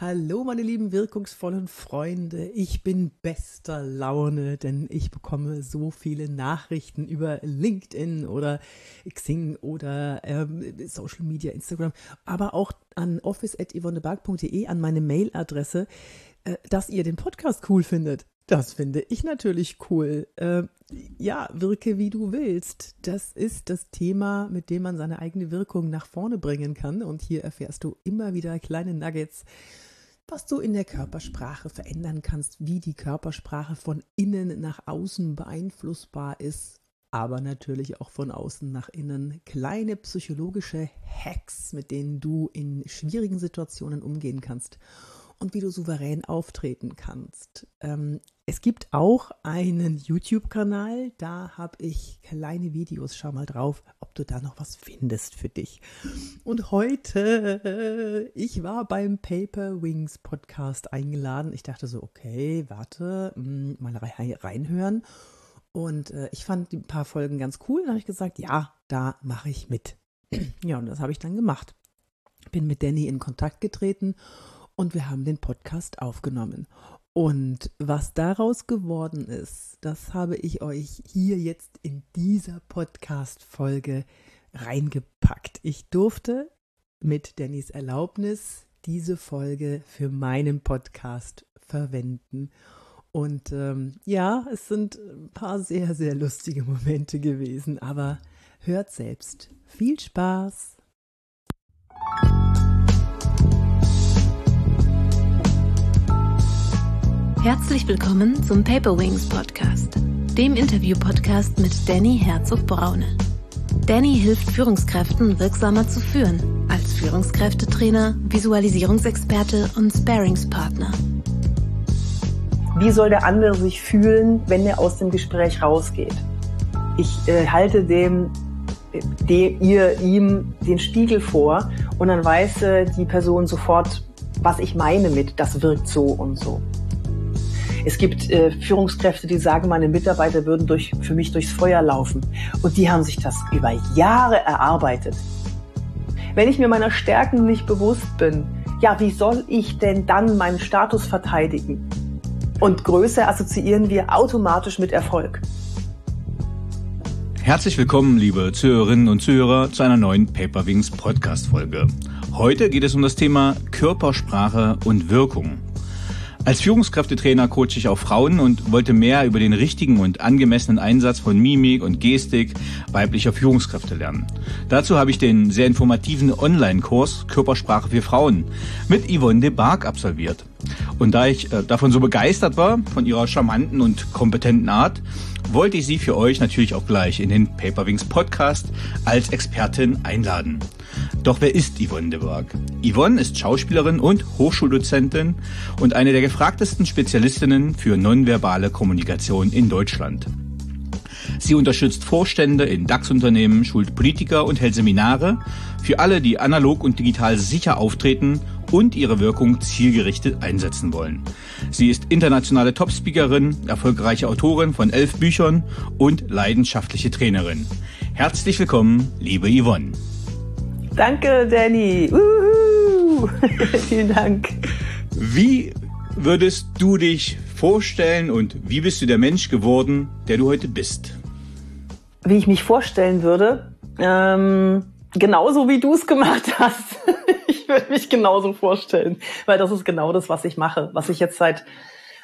Hallo meine lieben wirkungsvollen Freunde, ich bin bester Laune, denn ich bekomme so viele Nachrichten über LinkedIn oder Xing oder ähm, Social Media, Instagram, aber auch an office.yvonneberg.de an meine Mailadresse, äh, dass ihr den Podcast cool findet. Das finde ich natürlich cool. Äh, ja, wirke wie du willst. Das ist das Thema, mit dem man seine eigene Wirkung nach vorne bringen kann. Und hier erfährst du immer wieder kleine Nuggets, was du in der Körpersprache verändern kannst, wie die Körpersprache von innen nach außen beeinflussbar ist, aber natürlich auch von außen nach innen. Kleine psychologische Hacks, mit denen du in schwierigen Situationen umgehen kannst und wie du souverän auftreten kannst. Ähm, es gibt auch einen YouTube-Kanal, da habe ich kleine Videos. Schau mal drauf, ob du da noch was findest für dich. Und heute, ich war beim Paper Wings Podcast eingeladen. Ich dachte so, okay, warte, hm, mal reinhören. Und äh, ich fand ein paar Folgen ganz cool. Dann habe ich gesagt, ja, da mache ich mit. ja, und das habe ich dann gemacht. Bin mit Danny in Kontakt getreten und wir haben den Podcast aufgenommen. Und was daraus geworden ist, das habe ich euch hier jetzt in dieser Podcast-Folge reingepackt. Ich durfte mit Dannys Erlaubnis diese Folge für meinen Podcast verwenden. Und ähm, ja, es sind ein paar sehr, sehr lustige Momente gewesen, aber hört selbst. Viel Spaß! Herzlich willkommen zum Paper Wings Podcast, dem Interview-Podcast mit Danny Herzog-Braune. Danny hilft Führungskräften wirksamer zu führen, als Führungskräftetrainer, Visualisierungsexperte und Sparingspartner. Wie soll der andere sich fühlen, wenn er aus dem Gespräch rausgeht? Ich äh, halte dem, dem, ihr, ihm den Spiegel vor und dann weiß äh, die Person sofort, was ich meine mit, das wirkt so und so. Es gibt äh, Führungskräfte, die sagen, meine Mitarbeiter würden durch, für mich durchs Feuer laufen. Und die haben sich das über Jahre erarbeitet. Wenn ich mir meiner Stärken nicht bewusst bin, ja, wie soll ich denn dann meinen Status verteidigen? Und Größe assoziieren wir automatisch mit Erfolg. Herzlich willkommen, liebe Zuhörerinnen und Zuhörer, zu einer neuen Paperwings Podcast Folge. Heute geht es um das Thema Körpersprache und Wirkung. Als Führungskräftetrainer coache ich auch Frauen und wollte mehr über den richtigen und angemessenen Einsatz von Mimik und Gestik weiblicher Führungskräfte lernen. Dazu habe ich den sehr informativen Online-Kurs Körpersprache für Frauen mit Yvonne de Barg absolviert. Und da ich äh, davon so begeistert war, von ihrer charmanten und kompetenten Art, wollte ich sie für euch natürlich auch gleich in den Paperwings Podcast als Expertin einladen. Doch wer ist Yvonne de Berg? Yvonne ist Schauspielerin und Hochschuldozentin und eine der gefragtesten Spezialistinnen für nonverbale Kommunikation in Deutschland. Sie unterstützt Vorstände in DAX-Unternehmen, schult Politiker und hält Seminare für alle, die analog und digital sicher auftreten und ihre Wirkung zielgerichtet einsetzen wollen. Sie ist internationale Topspeakerin, erfolgreiche Autorin von elf Büchern und leidenschaftliche Trainerin. Herzlich willkommen, liebe Yvonne. Danke, Danny. Uhu. Vielen Dank. Wie würdest du dich vorstellen und wie bist du der Mensch geworden, der du heute bist? Wie ich mich vorstellen würde, ähm, genauso wie du es gemacht hast. ich würde mich genauso vorstellen, weil das ist genau das, was ich mache, was ich jetzt seit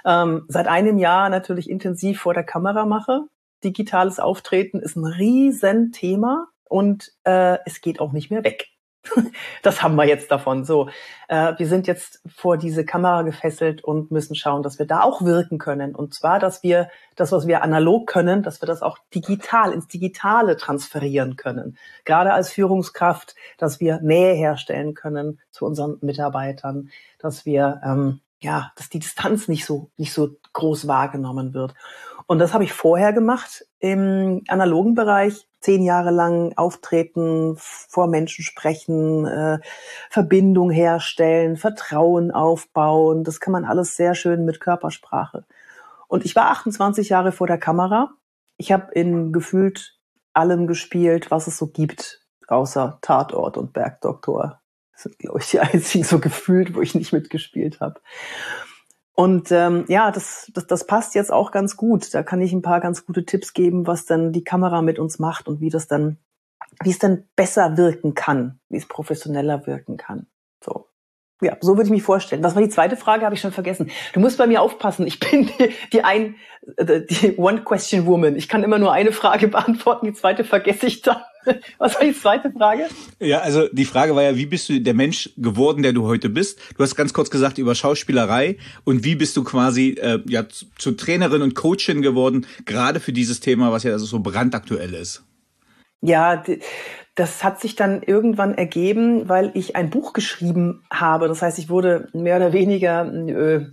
ähm, seit einem Jahr natürlich intensiv vor der Kamera mache. Digitales Auftreten ist ein Riesenthema und äh, es geht auch nicht mehr weg. das haben wir jetzt davon. So, äh, wir sind jetzt vor diese Kamera gefesselt und müssen schauen, dass wir da auch wirken können. Und zwar, dass wir das, was wir analog können, dass wir das auch digital ins Digitale transferieren können. Gerade als Führungskraft, dass wir Nähe herstellen können zu unseren Mitarbeitern, dass wir ähm, ja, dass die Distanz nicht so nicht so groß wahrgenommen wird. Und das habe ich vorher gemacht im analogen Bereich, zehn Jahre lang auftreten, vor Menschen sprechen, äh, Verbindung herstellen, Vertrauen aufbauen. Das kann man alles sehr schön mit Körpersprache. Und ich war 28 Jahre vor der Kamera. Ich habe in gefühlt allem gespielt, was es so gibt, außer Tatort und Bergdoktor. Das sind, glaube ich, die einzigen so gefühlt, wo ich nicht mitgespielt habe. Und ähm, ja, das, das, das passt jetzt auch ganz gut. Da kann ich ein paar ganz gute Tipps geben, was dann die Kamera mit uns macht und wie das dann, wie es dann besser wirken kann, wie es professioneller wirken kann. So. Ja, so würde ich mich vorstellen. Was war die zweite Frage? Habe ich schon vergessen. Du musst bei mir aufpassen. Ich bin die, die ein, äh, die One-Question-Woman. Ich kann immer nur eine Frage beantworten. Die zweite vergesse ich dann. Was war die zweite Frage? Ja, also die Frage war ja, wie bist du der Mensch geworden, der du heute bist? Du hast ganz kurz gesagt über Schauspielerei und wie bist du quasi äh, ja zu, Trainerin und Coachin geworden, gerade für dieses Thema, was ja also so brandaktuell ist. Ja, das hat sich dann irgendwann ergeben, weil ich ein Buch geschrieben habe. Das heißt, ich wurde mehr oder weniger äh,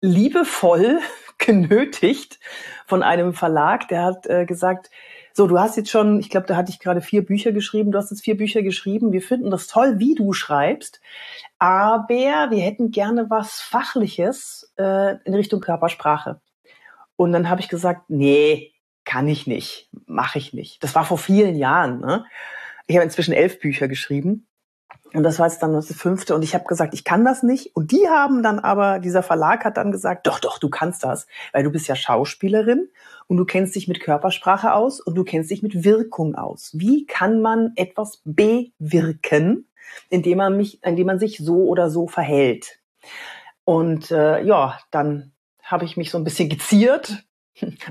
liebevoll genötigt von einem Verlag, der hat äh, gesagt, so, du hast jetzt schon, ich glaube, da hatte ich gerade vier Bücher geschrieben, du hast jetzt vier Bücher geschrieben, wir finden das toll, wie du schreibst, aber wir hätten gerne was Fachliches äh, in Richtung Körpersprache. Und dann habe ich gesagt, nee, kann ich nicht, mache ich nicht. Das war vor vielen Jahren. Ne? Ich habe inzwischen elf Bücher geschrieben. Und das war jetzt dann das fünfte. Und ich habe gesagt, ich kann das nicht. Und die haben dann aber, dieser Verlag hat dann gesagt, doch, doch, du kannst das, weil du bist ja Schauspielerin und du kennst dich mit Körpersprache aus und du kennst dich mit Wirkung aus. Wie kann man etwas bewirken, indem man mich, indem man sich so oder so verhält? Und äh, ja, dann habe ich mich so ein bisschen geziert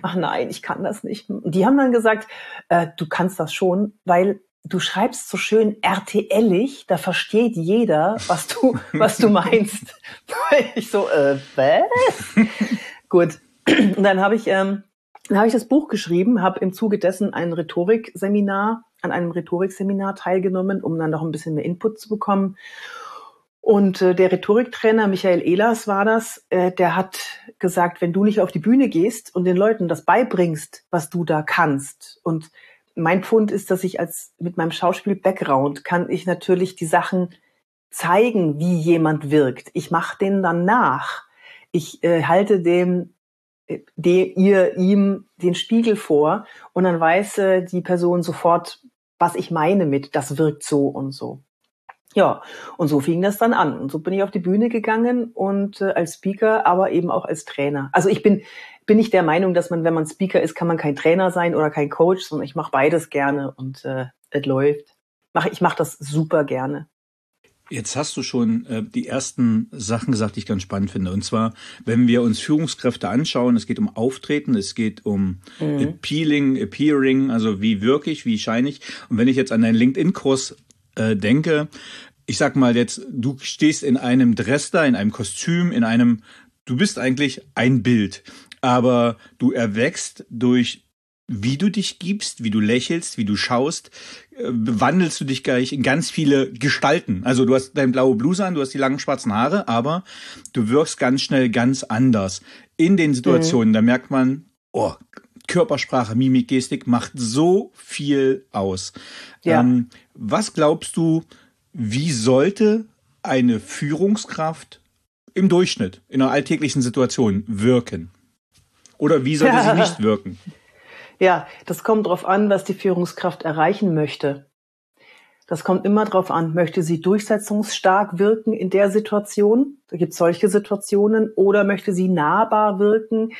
ach nein, ich kann das nicht. Und die haben dann gesagt, äh, du kannst das schon, weil du schreibst so schön RTLig, da versteht jeder, was du, was du meinst. ich so, äh, was? Gut. Und dann habe ich, ähm, dann habe ich das Buch geschrieben, habe im Zuge dessen ein Rhetorikseminar, an einem Rhetorikseminar teilgenommen, um dann noch ein bisschen mehr Input zu bekommen. Und äh, der Rhetoriktrainer Michael Ehlers war das, äh, der hat gesagt, wenn du nicht auf die Bühne gehst und den Leuten das beibringst, was du da kannst. Und mein Pfund ist, dass ich als mit meinem Schauspiel-Background kann ich natürlich die Sachen zeigen, wie jemand wirkt. Ich mache denen dann nach. Ich äh, halte dem, äh, de, ihr, ihm den Spiegel vor und dann weiß äh, die Person sofort, was ich meine mit, das wirkt so und so. Ja, und so fing das dann an. Und so bin ich auf die Bühne gegangen und äh, als Speaker, aber eben auch als Trainer. Also ich bin, bin nicht der Meinung, dass man, wenn man Speaker ist, kann man kein Trainer sein oder kein Coach, sondern ich mache beides gerne und äh, es läuft. Mach, ich mache das super gerne. Jetzt hast du schon äh, die ersten Sachen gesagt, die ich ganz spannend finde. Und zwar, wenn wir uns Führungskräfte anschauen, es geht um Auftreten, es geht um mhm. Appealing, Appearing, also wie wirklich, wie scheinig. Und wenn ich jetzt an deinen LinkedIn-Kurs äh, denke, ich sag mal jetzt, du stehst in einem Dress da, in einem Kostüm, in einem, du bist eigentlich ein Bild, aber du erwächst durch wie du dich gibst, wie du lächelst, wie du schaust, äh, wandelst du dich gleich in ganz viele Gestalten. Also du hast dein blaue Bluse an, du hast die langen schwarzen Haare, aber du wirkst ganz schnell ganz anders. In den Situationen, mhm. da merkt man, oh, Körpersprache, Mimik, Gestik macht so viel aus. Ja. Ähm, was glaubst du, wie sollte eine Führungskraft im Durchschnitt in einer alltäglichen Situation wirken? Oder wie sollte sie nicht wirken? Ja, das kommt darauf an, was die Führungskraft erreichen möchte. Das kommt immer darauf an, möchte sie durchsetzungsstark wirken in der Situation, da gibt es solche Situationen, oder möchte sie nahbar wirken,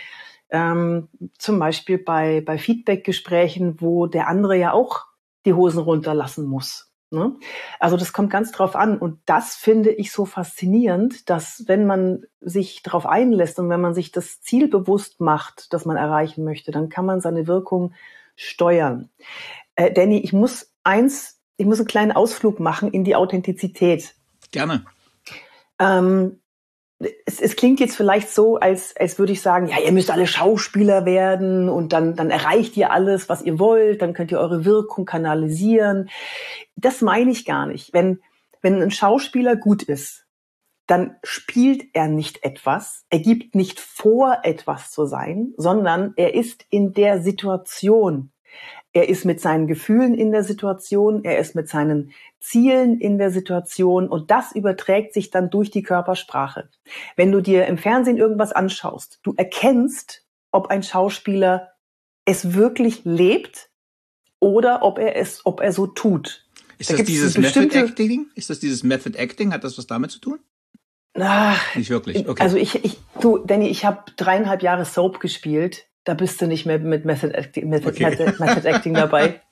ähm, zum Beispiel bei, bei Feedback-Gesprächen, wo der andere ja auch die Hosen runterlassen muss. Ne? Also das kommt ganz drauf an. Und das finde ich so faszinierend, dass wenn man sich darauf einlässt und wenn man sich das Ziel bewusst macht, das man erreichen möchte, dann kann man seine Wirkung steuern. Äh, Danny, ich muss eins, ich muss einen kleinen Ausflug machen in die Authentizität. Gerne. Ähm, es, es klingt jetzt vielleicht so, als, als würde ich sagen, ja, ihr müsst alle Schauspieler werden und dann, dann erreicht ihr alles, was ihr wollt, dann könnt ihr eure Wirkung kanalisieren. Das meine ich gar nicht. Wenn, wenn ein Schauspieler gut ist, dann spielt er nicht etwas, er gibt nicht vor, etwas zu sein, sondern er ist in der Situation. Er ist mit seinen Gefühlen in der Situation, er ist mit seinen Zielen in der Situation und das überträgt sich dann durch die Körpersprache. Wenn du dir im Fernsehen irgendwas anschaust, du erkennst, ob ein Schauspieler es wirklich lebt oder ob er es, ob er so tut. Ist da das dieses Method Acting? Ist das dieses Method Acting? Hat das was damit zu tun? Ach, nicht wirklich. Okay. Also ich, ich, du, Danny, ich habe dreieinhalb Jahre Soap gespielt. Da bist du nicht mehr mit Method Acting, Method, okay. Method, Method Acting dabei.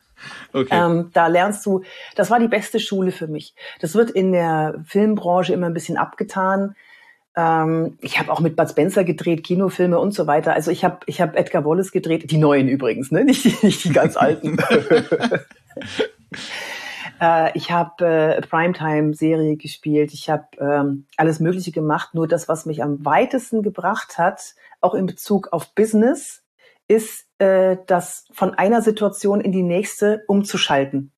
Okay. Ähm, da lernst du, das war die beste Schule für mich. Das wird in der Filmbranche immer ein bisschen abgetan. Ähm, ich habe auch mit Bud Spencer gedreht, Kinofilme und so weiter. Also ich habe ich hab Edgar Wallace gedreht, die neuen übrigens, ne? nicht, nicht die ganz alten. äh, ich habe äh, Primetime-Serie gespielt, ich habe ähm, alles Mögliche gemacht. Nur das, was mich am weitesten gebracht hat, auch in Bezug auf Business, ist äh, das von einer Situation in die nächste umzuschalten.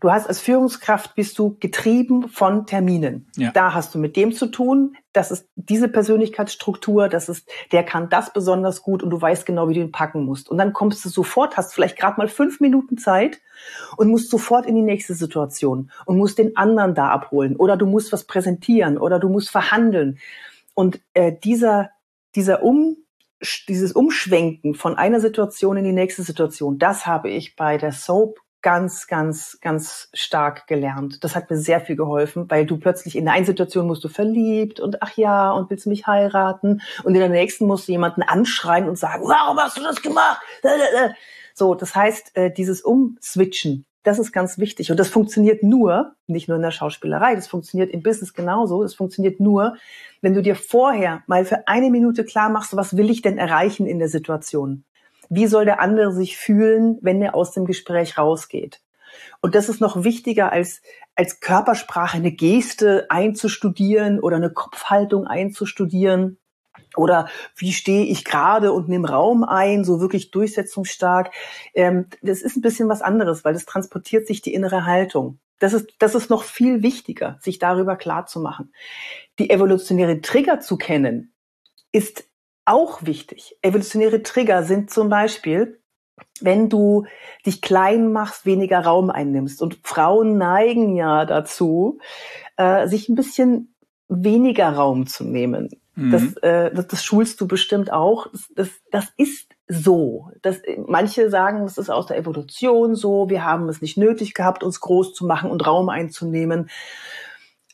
Du hast als Führungskraft bist du getrieben von Terminen. Ja. Da hast du mit dem zu tun. Das ist diese Persönlichkeitsstruktur. Das ist, der kann das besonders gut und du weißt genau, wie du ihn packen musst. Und dann kommst du sofort, hast vielleicht gerade mal fünf Minuten Zeit und musst sofort in die nächste Situation und musst den anderen da abholen oder du musst was präsentieren oder du musst verhandeln. Und äh, dieser dieser um dieses Umschwenken von einer Situation in die nächste Situation, das habe ich bei der Soap ganz, ganz, ganz stark gelernt. Das hat mir sehr viel geholfen, weil du plötzlich in der einen Situation musst du verliebt und ach ja, und willst mich heiraten? Und in der nächsten musst du jemanden anschreien und sagen, warum hast du das gemacht? So, das heißt, äh, dieses Umswitchen, das ist ganz wichtig. Und das funktioniert nur, nicht nur in der Schauspielerei, das funktioniert im Business genauso. Das funktioniert nur, wenn du dir vorher mal für eine Minute klar machst, was will ich denn erreichen in der Situation? Wie soll der andere sich fühlen, wenn er aus dem Gespräch rausgeht? Und das ist noch wichtiger als, als Körpersprache, eine Geste einzustudieren oder eine Kopfhaltung einzustudieren. Oder wie stehe ich gerade und nehme Raum ein, so wirklich durchsetzungsstark. Ähm, das ist ein bisschen was anderes, weil das transportiert sich die innere Haltung. Das ist, das ist noch viel wichtiger, sich darüber klar zu machen. Die evolutionäre Trigger zu kennen, ist auch wichtig. Evolutionäre Trigger sind zum Beispiel, wenn du dich klein machst, weniger Raum einnimmst. Und Frauen neigen ja dazu, äh, sich ein bisschen weniger Raum zu nehmen. Mhm. Das, äh, das, das schulst du bestimmt auch. Das, das, das ist so. Das, manche sagen, das ist aus der Evolution so. Wir haben es nicht nötig gehabt, uns groß zu machen und Raum einzunehmen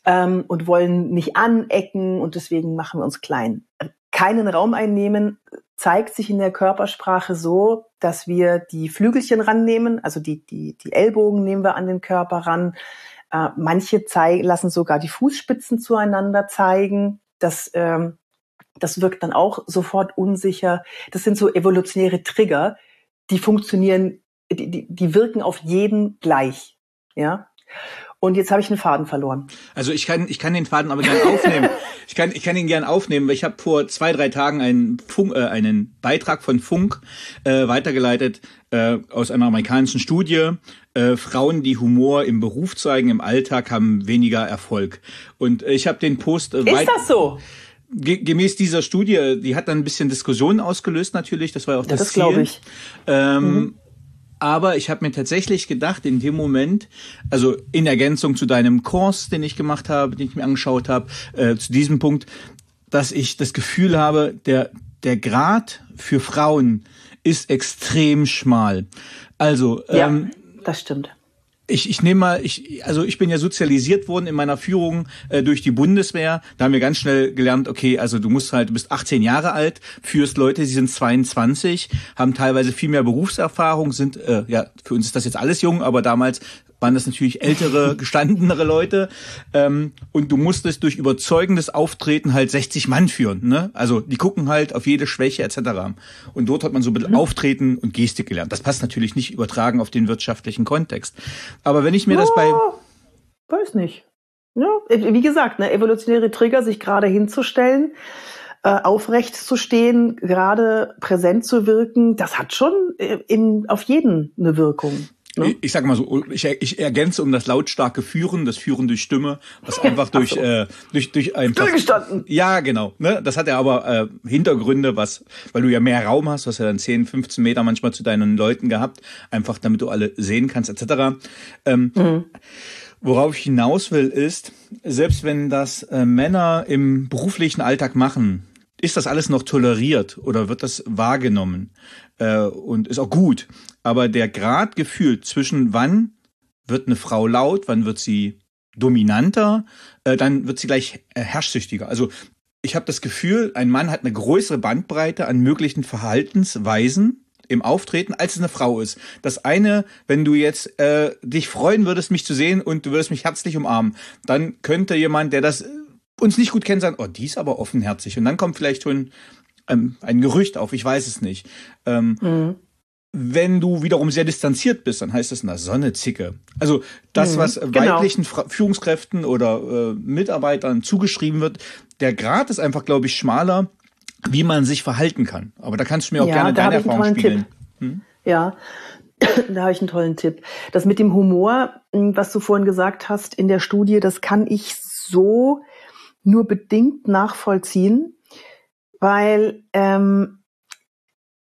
ähm, und wollen nicht anecken und deswegen machen wir uns klein keinen Raum einnehmen, zeigt sich in der Körpersprache so, dass wir die Flügelchen rannehmen, also die, die, die Ellbogen nehmen wir an den Körper ran. Äh, manche zeigen, lassen sogar die Fußspitzen zueinander zeigen. Das, ähm, das wirkt dann auch sofort unsicher. Das sind so evolutionäre Trigger, die funktionieren, die, die, die wirken auf jeden gleich. Ja. Und jetzt habe ich einen Faden verloren. Also ich kann, ich kann den Faden aber gerne aufnehmen. Ich kann, ich kann ihn gerne aufnehmen, weil ich habe vor zwei, drei Tagen einen, Funk, äh, einen Beitrag von Funk äh, weitergeleitet äh, aus einer amerikanischen Studie. Äh, Frauen, die Humor im Beruf zeigen, im Alltag, haben weniger Erfolg. Und ich habe den Post. Äh, Ist das so? gemäß dieser Studie, die hat dann ein bisschen Diskussionen ausgelöst natürlich, das war auch das, ja, das Ziel. glaube ich. Ähm, mhm. Aber ich habe mir tatsächlich gedacht, in dem Moment, also in Ergänzung zu deinem Kurs, den ich gemacht habe, den ich mir angeschaut habe, äh, zu diesem Punkt, dass ich das Gefühl habe, der, der Grad für Frauen ist extrem schmal. Also, ja, ähm, das stimmt ich, ich nehme mal, ich, also ich bin ja sozialisiert worden in meiner Führung äh, durch die Bundeswehr. Da haben wir ganz schnell gelernt, okay, also du musst halt, du bist 18 Jahre alt, führst Leute, sie sind 22, haben teilweise viel mehr Berufserfahrung, sind, äh, ja, für uns ist das jetzt alles jung, aber damals waren das natürlich ältere, gestandenere Leute. Ähm, und du musstest durch überzeugendes Auftreten halt 60 Mann führen. Ne? Also die gucken halt auf jede Schwäche etc. Und dort hat man so ein bisschen mhm. Auftreten und Gestik gelernt. Das passt natürlich nicht übertragen auf den wirtschaftlichen Kontext. Aber wenn ich mir oh, das bei... Weiß nicht. Ja, wie gesagt, ne, evolutionäre Trigger, sich gerade hinzustellen, äh, aufrecht zu stehen, gerade präsent zu wirken, das hat schon äh, in, auf jeden eine Wirkung. Ne? Ich sag mal so, ich, ich ergänze um das lautstarke Führen, das Führen durch Stimme, was einfach durch, so. äh, durch, durch einfach. Stillgestanden. Ja, genau. Ne? Das hat ja aber äh, Hintergründe, was, weil du ja mehr Raum hast, du hast ja dann 10, 15 Meter manchmal zu deinen Leuten gehabt, einfach damit du alle sehen kannst, etc. Ähm, mhm. Worauf ich hinaus will, ist, selbst wenn das äh, Männer im beruflichen Alltag machen, ist das alles noch toleriert oder wird das wahrgenommen äh, und ist auch gut. Aber der Grad gefühlt zwischen wann wird eine Frau laut, wann wird sie dominanter, äh, dann wird sie gleich äh, herrschsüchtiger. Also ich habe das Gefühl, ein Mann hat eine größere Bandbreite an möglichen Verhaltensweisen im Auftreten, als es eine Frau ist. Das eine, wenn du jetzt äh, dich freuen würdest, mich zu sehen und du würdest mich herzlich umarmen, dann könnte jemand, der das äh, uns nicht gut kennt, sagen, oh, die ist aber offenherzig. Und dann kommt vielleicht schon ähm, ein Gerücht auf, ich weiß es nicht. Ähm, mhm. Wenn du wiederum sehr distanziert bist, dann heißt es na Sonne Zicke. Also das, mhm, was genau. weiblichen Führungskräften oder äh, Mitarbeitern zugeschrieben wird, der Grad ist einfach, glaube ich, schmaler, wie man sich verhalten kann. Aber da kannst du mir auch ja, gerne deine Erfahrung spiegeln. Hm? Ja, da habe ich einen tollen Tipp. Das mit dem Humor, hm, was du vorhin gesagt hast in der Studie, das kann ich so nur bedingt nachvollziehen, weil ähm,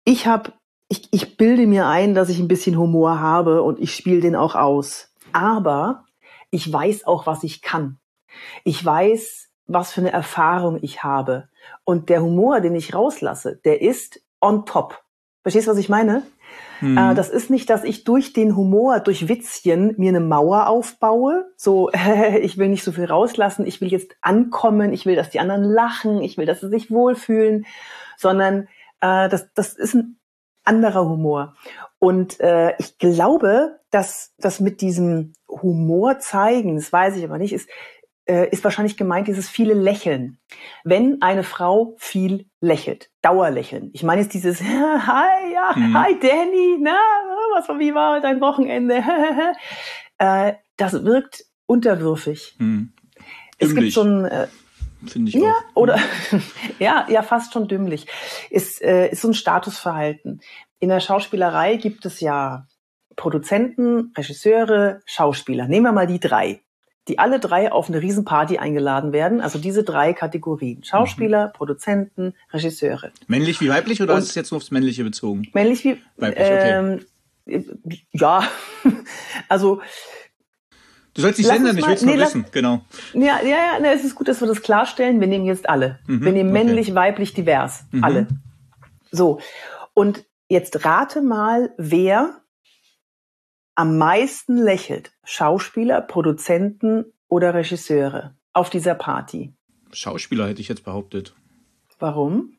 ich habe, ich, ich bilde mir ein, dass ich ein bisschen Humor habe und ich spiele den auch aus. Aber ich weiß auch, was ich kann. Ich weiß, was für eine Erfahrung ich habe. Und der Humor, den ich rauslasse, der ist on top. Verstehst du, was ich meine? Mhm. Äh, das ist nicht, dass ich durch den Humor, durch Witzchen mir eine Mauer aufbaue. So, ich will nicht so viel rauslassen, ich will jetzt ankommen, ich will, dass die anderen lachen, ich will, dass sie sich wohlfühlen, sondern äh, das, das ist ein anderer Humor. Und äh, ich glaube, dass das mit diesem Humor zeigen, das weiß ich aber nicht, ist, äh, ist wahrscheinlich gemeint dieses viele Lächeln. Wenn eine Frau viel lächelt, Dauerlächeln. Ich meine jetzt dieses Hi, ja, mhm. hi Danny, na, was wie war dein Wochenende? äh, das wirkt unterwürfig. Mhm. Es gibt so ein äh, Finde ich ja, auch. Oder ja, ja, fast schon dümmlich. Ist, äh, ist so ein Statusverhalten. In der Schauspielerei gibt es ja Produzenten, Regisseure, Schauspieler. Nehmen wir mal die drei die alle drei auf eine Riesenparty eingeladen werden. Also diese drei Kategorien. Schauspieler, mhm. Produzenten, Regisseure. Männlich wie weiblich oder Und ist es jetzt nur aufs Männliche bezogen? Männlich wie weiblich, okay. Ähm, ja, also Du sollst dich senden, ich will es nee, nur wissen, genau. Ja, ja, ja, ne, es ist gut, dass wir das klarstellen. Wir nehmen jetzt alle. Mhm, wir nehmen männlich, okay. weiblich, divers. Mhm. Alle. So. Und jetzt rate mal, wer am meisten lächelt? Schauspieler, Produzenten oder Regisseure auf dieser Party? Schauspieler hätte ich jetzt behauptet. Warum?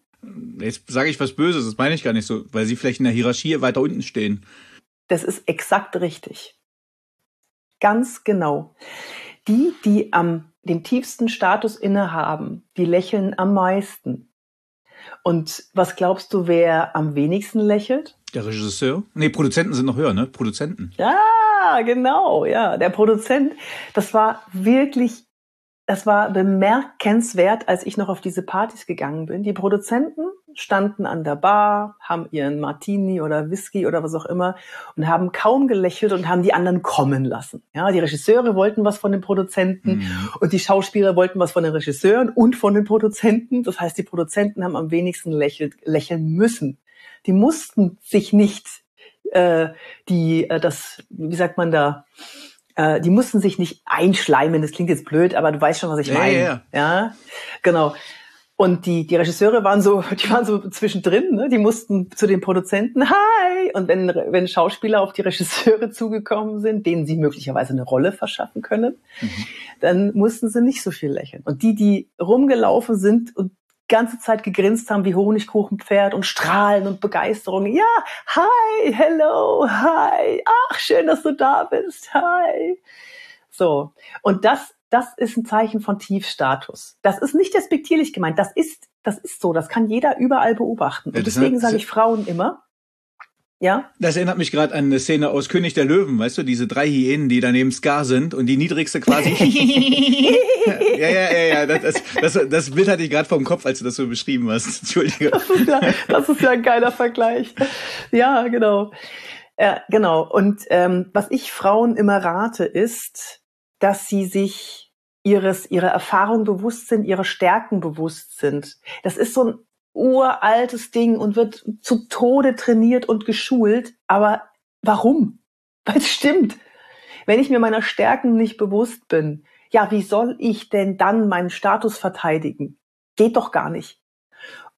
Jetzt sage ich was Böses, das meine ich gar nicht so, weil sie vielleicht in der Hierarchie weiter unten stehen. Das ist exakt richtig. Ganz genau. Die, die am dem tiefsten Status innehaben, die lächeln am meisten. Und was glaubst du, wer am wenigsten lächelt? Der Regisseur? Nee, Produzenten sind noch höher, ne? Produzenten. Ja, genau, ja. Der Produzent, das war wirklich, das war bemerkenswert, als ich noch auf diese Partys gegangen bin. Die Produzenten standen an der Bar, haben ihren Martini oder Whisky oder was auch immer und haben kaum gelächelt und haben die anderen kommen lassen. Ja, die Regisseure wollten was von den Produzenten mhm. und die Schauspieler wollten was von den Regisseuren und von den Produzenten. Das heißt, die Produzenten haben am wenigsten lächelt, lächeln müssen die mussten sich nicht äh, die äh, das wie sagt man da äh, die mussten sich nicht einschleimen das klingt jetzt blöd aber du weißt schon was ich ja, meine ja, ja. ja genau und die, die Regisseure waren so, die waren so zwischendrin, ne? die mussten zu den Produzenten, hi! Und wenn, wenn Schauspieler auf die Regisseure zugekommen sind, denen sie möglicherweise eine Rolle verschaffen können, mhm. dann mussten sie nicht so viel lächeln. Und die, die rumgelaufen sind und ganze Zeit gegrinst haben wie Honigkuchenpferd und strahlen und Begeisterung. Ja, hi, hello, hi, ach, schön, dass du da bist, hi. So. Und das, das ist ein Zeichen von Tiefstatus. Das ist nicht respektierlich gemeint. Das ist, das ist so. Das kann jeder überall beobachten. Und deswegen sage ich Frauen immer, ja? Das erinnert mich gerade an eine Szene aus König der Löwen, weißt du, diese drei Hyänen, die daneben Scar sind und die niedrigste quasi. ja, ja, ja, ja. Das, das, das Bild hatte ich gerade vom Kopf, als du das so beschrieben hast. Entschuldige. Das ist ja, das ist ja ein geiler Vergleich. Ja, genau. Ja, genau. Und ähm, was ich Frauen immer rate, ist, dass sie sich ihres, ihrer Erfahrung bewusst sind, ihrer Stärken bewusst sind. Das ist so ein uraltes Ding und wird zu Tode trainiert und geschult. Aber warum? Weil es stimmt. Wenn ich mir meiner Stärken nicht bewusst bin, ja, wie soll ich denn dann meinen Status verteidigen? Geht doch gar nicht.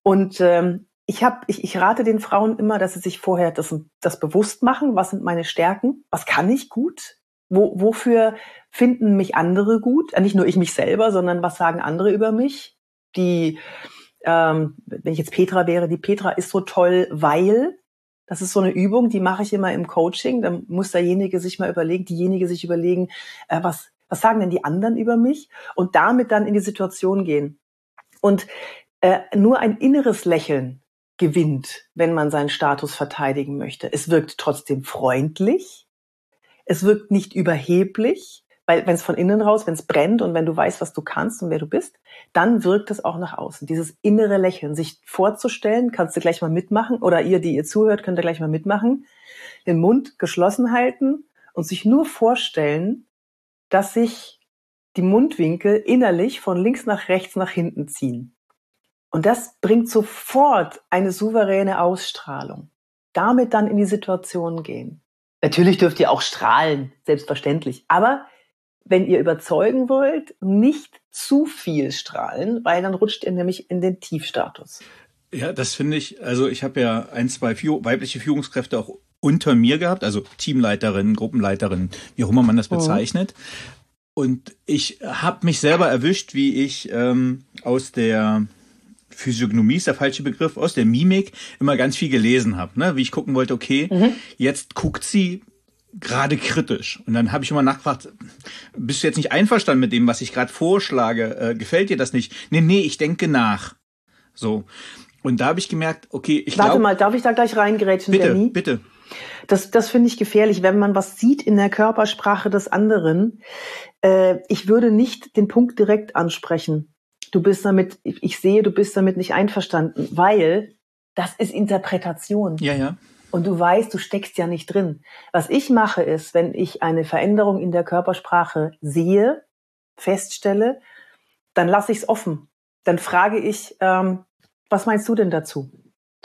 Und ähm, ich, hab, ich, ich rate den Frauen immer, dass sie sich vorher das, das bewusst machen, was sind meine Stärken, was kann ich gut, Wo, wofür finden mich andere gut? Nicht nur ich mich selber, sondern was sagen andere über mich? Die, ähm, wenn ich jetzt Petra wäre, die Petra ist so toll, weil das ist so eine Übung, die mache ich immer im Coaching. Da muss derjenige sich mal überlegen, diejenige sich überlegen, äh, was, was sagen denn die anderen über mich? Und damit dann in die Situation gehen. Und äh, nur ein inneres Lächeln gewinnt, wenn man seinen Status verteidigen möchte. Es wirkt trotzdem freundlich. Es wirkt nicht überheblich, weil wenn es von innen raus, wenn es brennt und wenn du weißt, was du kannst und wer du bist, dann wirkt es auch nach außen. Dieses innere Lächeln, sich vorzustellen, kannst du gleich mal mitmachen oder ihr, die ihr zuhört, könnt ihr gleich mal mitmachen. Den Mund geschlossen halten und sich nur vorstellen, dass sich die Mundwinkel innerlich von links nach rechts nach hinten ziehen. Und das bringt sofort eine souveräne Ausstrahlung. Damit dann in die Situation gehen. Natürlich dürft ihr auch strahlen, selbstverständlich. Aber wenn ihr überzeugen wollt, nicht zu viel strahlen, weil dann rutscht ihr nämlich in den Tiefstatus. Ja, das finde ich, also ich habe ja ein, zwei weibliche Führungskräfte auch unter mir gehabt, also Teamleiterinnen, Gruppenleiterinnen, wie auch immer man das mhm. bezeichnet. Mhm. Und ich habe mich selber erwischt, wie ich ähm, aus der Physiognomie ist der falsche Begriff, aus der Mimik immer ganz viel gelesen habe, ne? wie ich gucken wollte, okay, mhm. jetzt guckt sie gerade kritisch. Und dann habe ich immer nachgefragt, bist du jetzt nicht einverstanden mit dem, was ich gerade vorschlage? Äh, gefällt dir das nicht? Nee, nee, ich denke nach. So. Und da habe ich gemerkt, okay, ich Warte glaub, mal, darf ich da gleich reingerätschen, Bitte, Danny? bitte. Das, das finde ich gefährlich, wenn man was sieht in der Körpersprache des anderen. Äh, ich würde nicht den Punkt direkt ansprechen du bist damit, ich sehe, du bist damit nicht einverstanden, weil das ist Interpretation. Ja, ja. Und du weißt, du steckst ja nicht drin. Was ich mache ist, wenn ich eine Veränderung in der Körpersprache sehe, feststelle, dann lasse ich es offen. Dann frage ich, ähm, was meinst du denn dazu?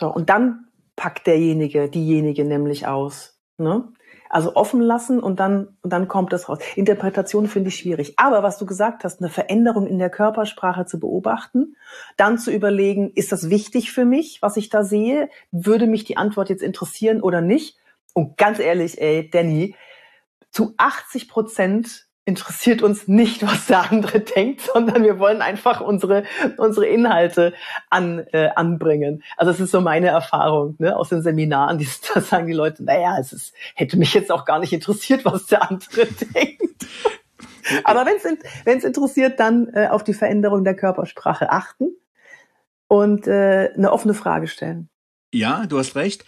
So, und dann packt derjenige, diejenige nämlich aus. Ne? Also offen lassen und dann, und dann kommt das raus. Interpretation finde ich schwierig. Aber was du gesagt hast, eine Veränderung in der Körpersprache zu beobachten, dann zu überlegen, ist das wichtig für mich, was ich da sehe? Würde mich die Antwort jetzt interessieren oder nicht? Und ganz ehrlich, ey, Danny, zu 80 Prozent interessiert uns nicht, was der andere denkt, sondern wir wollen einfach unsere, unsere Inhalte an, äh, anbringen. Also es ist so meine Erfahrung ne, aus den Seminaren, die, da sagen die Leute, naja, es ist, hätte mich jetzt auch gar nicht interessiert, was der andere denkt. Aber wenn es interessiert, dann äh, auf die Veränderung der Körpersprache achten und äh, eine offene Frage stellen. Ja, du hast recht.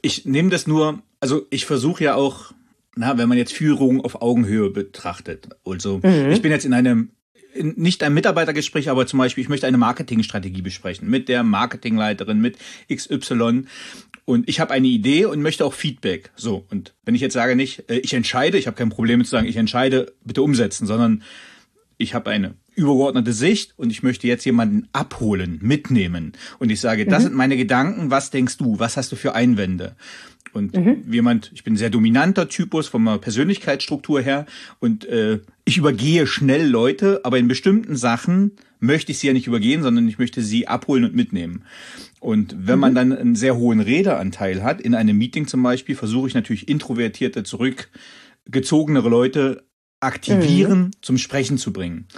Ich nehme das nur, also ich versuche ja auch na, wenn man jetzt Führung auf Augenhöhe betrachtet. Also mhm. ich bin jetzt in einem in, nicht ein Mitarbeitergespräch, aber zum Beispiel, ich möchte eine Marketingstrategie besprechen mit der Marketingleiterin, mit XY. Und ich habe eine Idee und möchte auch Feedback. So, und wenn ich jetzt sage nicht, äh, ich entscheide, ich habe kein Problem mit zu sagen, ich entscheide, bitte umsetzen, sondern ich habe eine übergeordnete Sicht und ich möchte jetzt jemanden abholen, mitnehmen. Und ich sage, das mhm. sind meine Gedanken, was denkst du, was hast du für Einwände? Und mhm. jemand, ich bin ein sehr dominanter Typus von meiner Persönlichkeitsstruktur her und äh, ich übergehe schnell Leute, aber in bestimmten Sachen möchte ich sie ja nicht übergehen, sondern ich möchte sie abholen und mitnehmen. Und wenn mhm. man dann einen sehr hohen Redeanteil hat, in einem Meeting zum Beispiel, versuche ich natürlich introvertierte, zurückgezogenere Leute aktivieren, mhm. zum Sprechen zu bringen.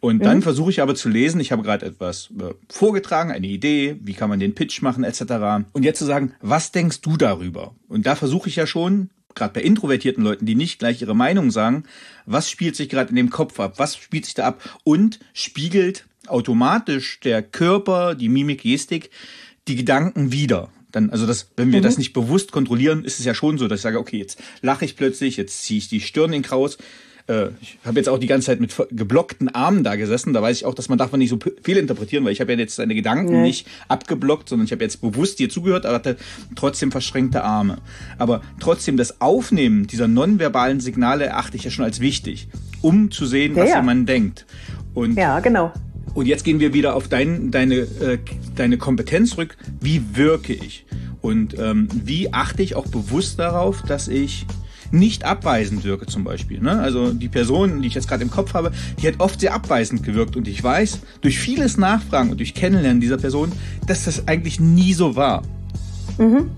Und dann mhm. versuche ich aber zu lesen, ich habe gerade etwas äh, vorgetragen, eine Idee, wie kann man den Pitch machen etc. Und jetzt zu sagen, was denkst du darüber? Und da versuche ich ja schon, gerade bei introvertierten Leuten, die nicht gleich ihre Meinung sagen, was spielt sich gerade in dem Kopf ab, was spielt sich da ab und spiegelt automatisch der Körper, die Mimik, Gestik, die Gedanken wieder. Dann, also das, wenn wir mhm. das nicht bewusst kontrollieren, ist es ja schon so, dass ich sage, okay, jetzt lache ich plötzlich, jetzt ziehe ich die Stirn in Kraus, äh, ich habe jetzt auch die ganze Zeit mit geblockten Armen da gesessen. Da weiß ich auch, dass man darf man nicht so viel interpretieren, weil ich habe ja jetzt deine Gedanken nee. nicht abgeblockt, sondern ich habe jetzt bewusst dir zugehört, aber hatte trotzdem verschränkte Arme. Aber trotzdem das Aufnehmen dieser nonverbalen Signale erachte ich ja schon als wichtig, um zu sehen, ja, was ja. jemand denkt. Und ja, genau. Und jetzt gehen wir wieder auf dein, deine, äh, deine Kompetenz zurück. Wie wirke ich? Und ähm, wie achte ich auch bewusst darauf, dass ich nicht abweisend wirke zum Beispiel. Ne? Also die Person, die ich jetzt gerade im Kopf habe, die hat oft sehr abweisend gewirkt und ich weiß durch vieles Nachfragen und durch Kennenlernen dieser Person, dass das eigentlich nie so war. Mhm.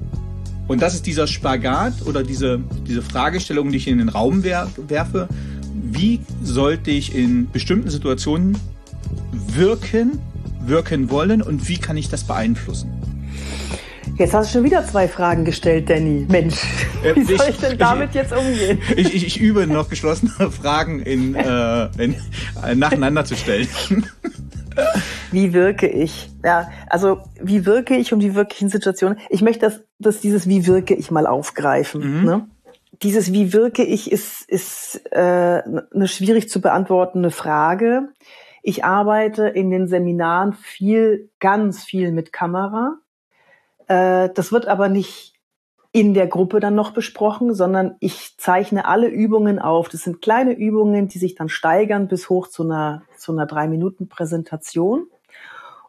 Und das ist dieser Spagat oder diese, diese Fragestellung, die ich in den Raum werfe. Wie sollte ich in bestimmten Situationen wirken, wirken wollen und wie kann ich das beeinflussen? Jetzt hast du schon wieder zwei Fragen gestellt, Danny. Mensch, äh, wie soll ich, denn damit jetzt umgehen? Ich, ich, ich, übe noch geschlossene Fragen in, äh, in, äh, nacheinander zu stellen. Wie wirke ich? Ja, also wie wirke ich und wie wirke ich in Situationen? Ich möchte, dass, dass dieses Wie wirke ich mal aufgreifen. Mhm. Ne? Dieses Wie wirke ich ist, ist äh, eine schwierig zu beantwortende Frage. Ich arbeite in den Seminaren viel, ganz viel mit Kamera. Äh, das wird aber nicht in der Gruppe dann noch besprochen, sondern ich zeichne alle Übungen auf. Das sind kleine Übungen, die sich dann steigern bis hoch zu einer, zu einer drei Minuten Präsentation.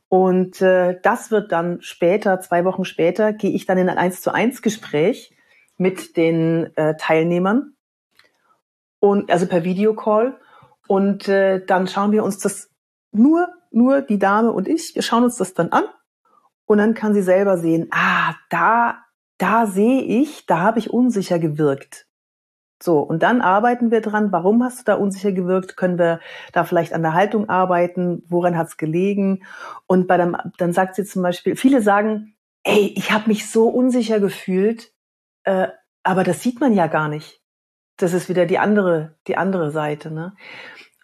Und äh, das wird dann später, zwei Wochen später, gehe ich dann in ein eins zu eins Gespräch mit den äh, Teilnehmern und also per Videocall. Und äh, dann schauen wir uns das nur, nur die Dame und ich, wir schauen uns das dann an und dann kann sie selber sehen, ah, da, da sehe ich, da habe ich unsicher gewirkt. So, und dann arbeiten wir dran, warum hast du da unsicher gewirkt? Können wir da vielleicht an der Haltung arbeiten? Woran hat's gelegen? Und bei dem, dann sagt sie zum Beispiel, viele sagen, ey, ich habe mich so unsicher gefühlt, äh, aber das sieht man ja gar nicht. Das ist wieder die andere, die andere Seite. Ne?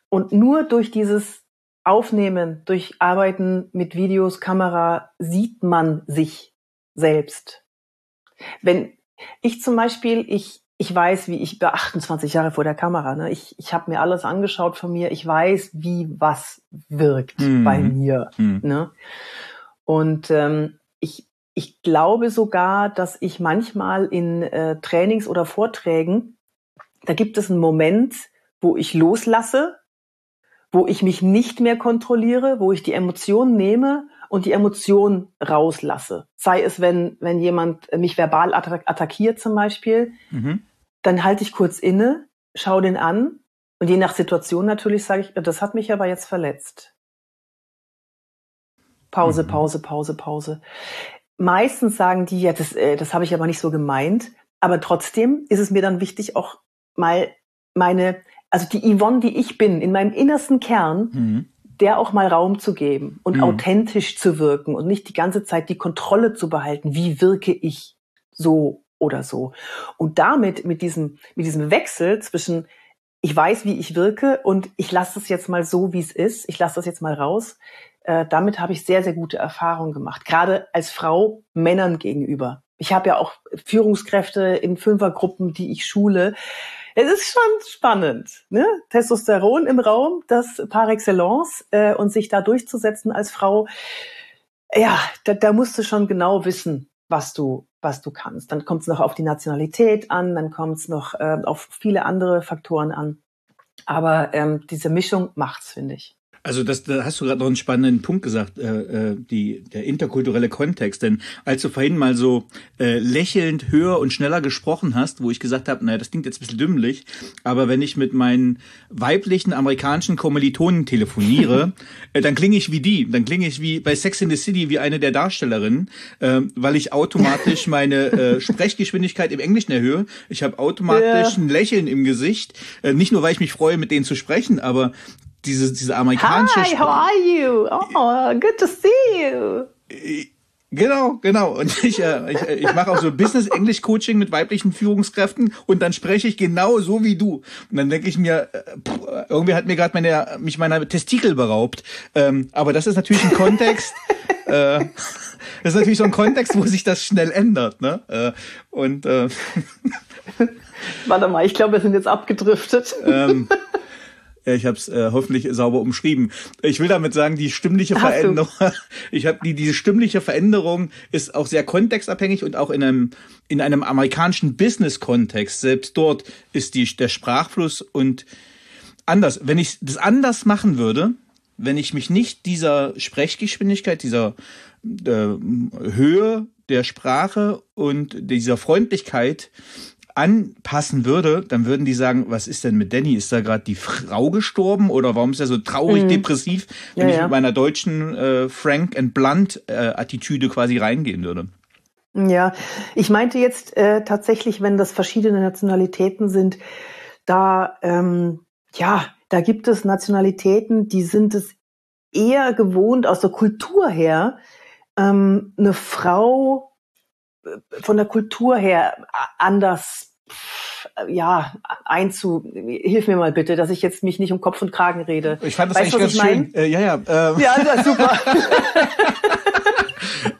Und nur durch dieses Aufnehmen, durch Arbeiten mit Videos, Kamera sieht man sich selbst. Wenn ich zum Beispiel, ich, ich weiß, wie ich bei 28 Jahre vor der Kamera, ne, ich, ich habe mir alles angeschaut von mir, ich weiß, wie was wirkt mhm. bei mir. Mhm. Ne? Und ähm, ich, ich glaube sogar, dass ich manchmal in äh, Trainings oder Vorträgen, da gibt es einen Moment, wo ich loslasse wo ich mich nicht mehr kontrolliere, wo ich die Emotion nehme und die Emotion rauslasse. Sei es, wenn, wenn jemand mich verbal attackiert zum Beispiel, mhm. dann halte ich kurz inne, schaue den an und je nach Situation natürlich sage ich, das hat mich aber jetzt verletzt. Pause, mhm. Pause, Pause, Pause. Meistens sagen die, ja, das, äh, das habe ich aber nicht so gemeint. Aber trotzdem ist es mir dann wichtig, auch mal meine also die Yvonne, die ich bin, in meinem innersten Kern, mhm. der auch mal Raum zu geben und mhm. authentisch zu wirken und nicht die ganze Zeit die Kontrolle zu behalten, wie wirke ich so oder so. Und damit, mit diesem, mit diesem Wechsel zwischen ich weiß, wie ich wirke und ich lasse es jetzt mal so, wie es ist, ich lasse das jetzt mal raus, äh, damit habe ich sehr, sehr gute Erfahrungen gemacht, gerade als Frau Männern gegenüber. Ich habe ja auch Führungskräfte in Fünfergruppen, die ich schule es ist schon spannend, ne? Testosteron im Raum, das par excellence äh, und sich da durchzusetzen als Frau. Ja, da, da musst du schon genau wissen, was du was du kannst. Dann kommt es noch auf die Nationalität an, dann kommt es noch äh, auf viele andere Faktoren an. Aber ähm, diese Mischung macht's, finde ich. Also das, da hast du gerade noch einen spannenden Punkt gesagt, äh, äh, die, der interkulturelle Kontext. Denn als du vorhin mal so äh, lächelnd höher und schneller gesprochen hast, wo ich gesagt habe, naja, das klingt jetzt ein bisschen dümmlich, aber wenn ich mit meinen weiblichen amerikanischen Kommilitonen telefoniere, äh, dann klinge ich wie die. Dann klinge ich wie bei Sex in the City wie eine der Darstellerinnen, äh, weil ich automatisch meine äh, Sprechgeschwindigkeit im Englischen erhöhe. Ich habe automatisch ja. ein Lächeln im Gesicht. Äh, nicht nur, weil ich mich freue, mit denen zu sprechen, aber diese, diese amerikanische Hi, how are you? Oh, good to see you. Genau, genau. Und ich, äh, ich, äh, ich mache auch so Business-Englisch-Coaching mit weiblichen Führungskräften und dann spreche ich genau so wie du. Und dann denke ich mir, äh, pff, irgendwie hat mir gerade meine, mich meiner Testikel beraubt. Ähm, aber das ist natürlich ein Kontext. äh, das ist natürlich so ein Kontext, wo sich das schnell ändert. Ne? Äh, und äh, Warte mal, ich glaube, wir sind jetzt abgedriftet. Ähm, ich habe es äh, hoffentlich sauber umschrieben. Ich will damit sagen, die stimmliche Hast Veränderung, du? ich habe die diese stimmliche Veränderung ist auch sehr kontextabhängig und auch in einem in einem amerikanischen Business-Kontext. Selbst dort ist die der Sprachfluss und anders. Wenn ich das anders machen würde, wenn ich mich nicht dieser Sprechgeschwindigkeit, dieser äh, Höhe der Sprache und dieser Freundlichkeit anpassen würde, dann würden die sagen, was ist denn mit Danny? Ist da gerade die Frau gestorben oder warum ist er so traurig, mhm. depressiv, wenn ja, ich ja. mit meiner deutschen äh, Frank and Blunt äh, Attitüde quasi reingehen würde? Ja, ich meinte jetzt äh, tatsächlich, wenn das verschiedene Nationalitäten sind, da ähm, ja, da gibt es Nationalitäten, die sind es eher gewohnt aus der Kultur her, ähm, eine Frau von der Kultur her anders ja, einzu, hilf mir mal bitte, dass ich jetzt mich nicht um Kopf und Kragen rede. Ich fand das weißt, eigentlich ganz schön. Äh, ja, ja. Ähm. Ja, super.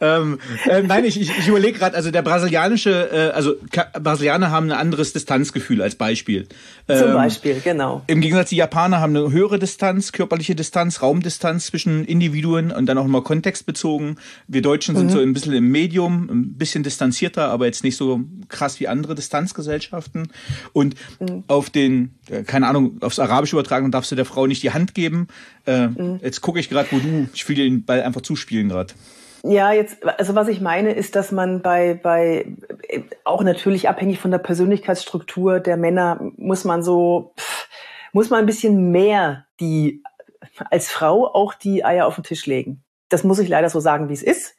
ähm, äh, nein, ich, ich, ich überlege gerade, also der brasilianische, äh, also Brasilianer haben ein anderes Distanzgefühl als Beispiel. Ähm, Zum Beispiel, genau. Im Gegensatz die Japaner haben eine höhere Distanz, körperliche Distanz, Raumdistanz zwischen Individuen und dann auch immer kontextbezogen. Wir Deutschen sind mhm. so ein bisschen im Medium, ein bisschen distanzierter, aber jetzt nicht so krass wie andere Distanzgesellschaften. Und mhm. auf den, äh, keine Ahnung, aufs Arabische übertragen darfst du der Frau nicht die Hand geben. Äh, mhm. Jetzt gucke ich gerade, wo du, ich will dir den Ball einfach zuspielen gerade. Ja, jetzt, also was ich meine, ist, dass man bei, bei, auch natürlich abhängig von der Persönlichkeitsstruktur der Männer, muss man so, pff, muss man ein bisschen mehr die, als Frau auch die Eier auf den Tisch legen. Das muss ich leider so sagen, wie es ist.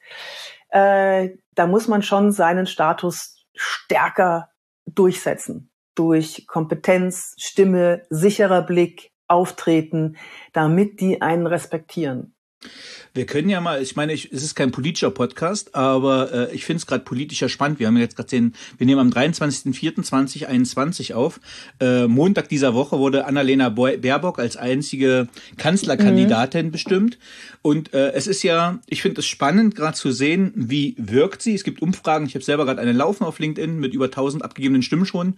Äh, da muss man schon seinen Status stärker durchsetzen. Durch Kompetenz, Stimme, sicherer Blick, Auftreten, damit die einen respektieren. Wir können ja mal, ich meine, ich, es ist kein politischer Podcast, aber äh, ich finde es gerade politischer spannend. Wir haben jetzt gerade den, wir nehmen am 23.04.2021 auf. Äh, Montag dieser Woche wurde Annalena Baerbock als einzige Kanzlerkandidatin mhm. bestimmt. Und äh, es ist ja, ich finde es spannend, gerade zu sehen, wie wirkt sie. Es gibt Umfragen, ich habe selber gerade eine laufen auf LinkedIn mit über 1000 abgegebenen Stimmen schon,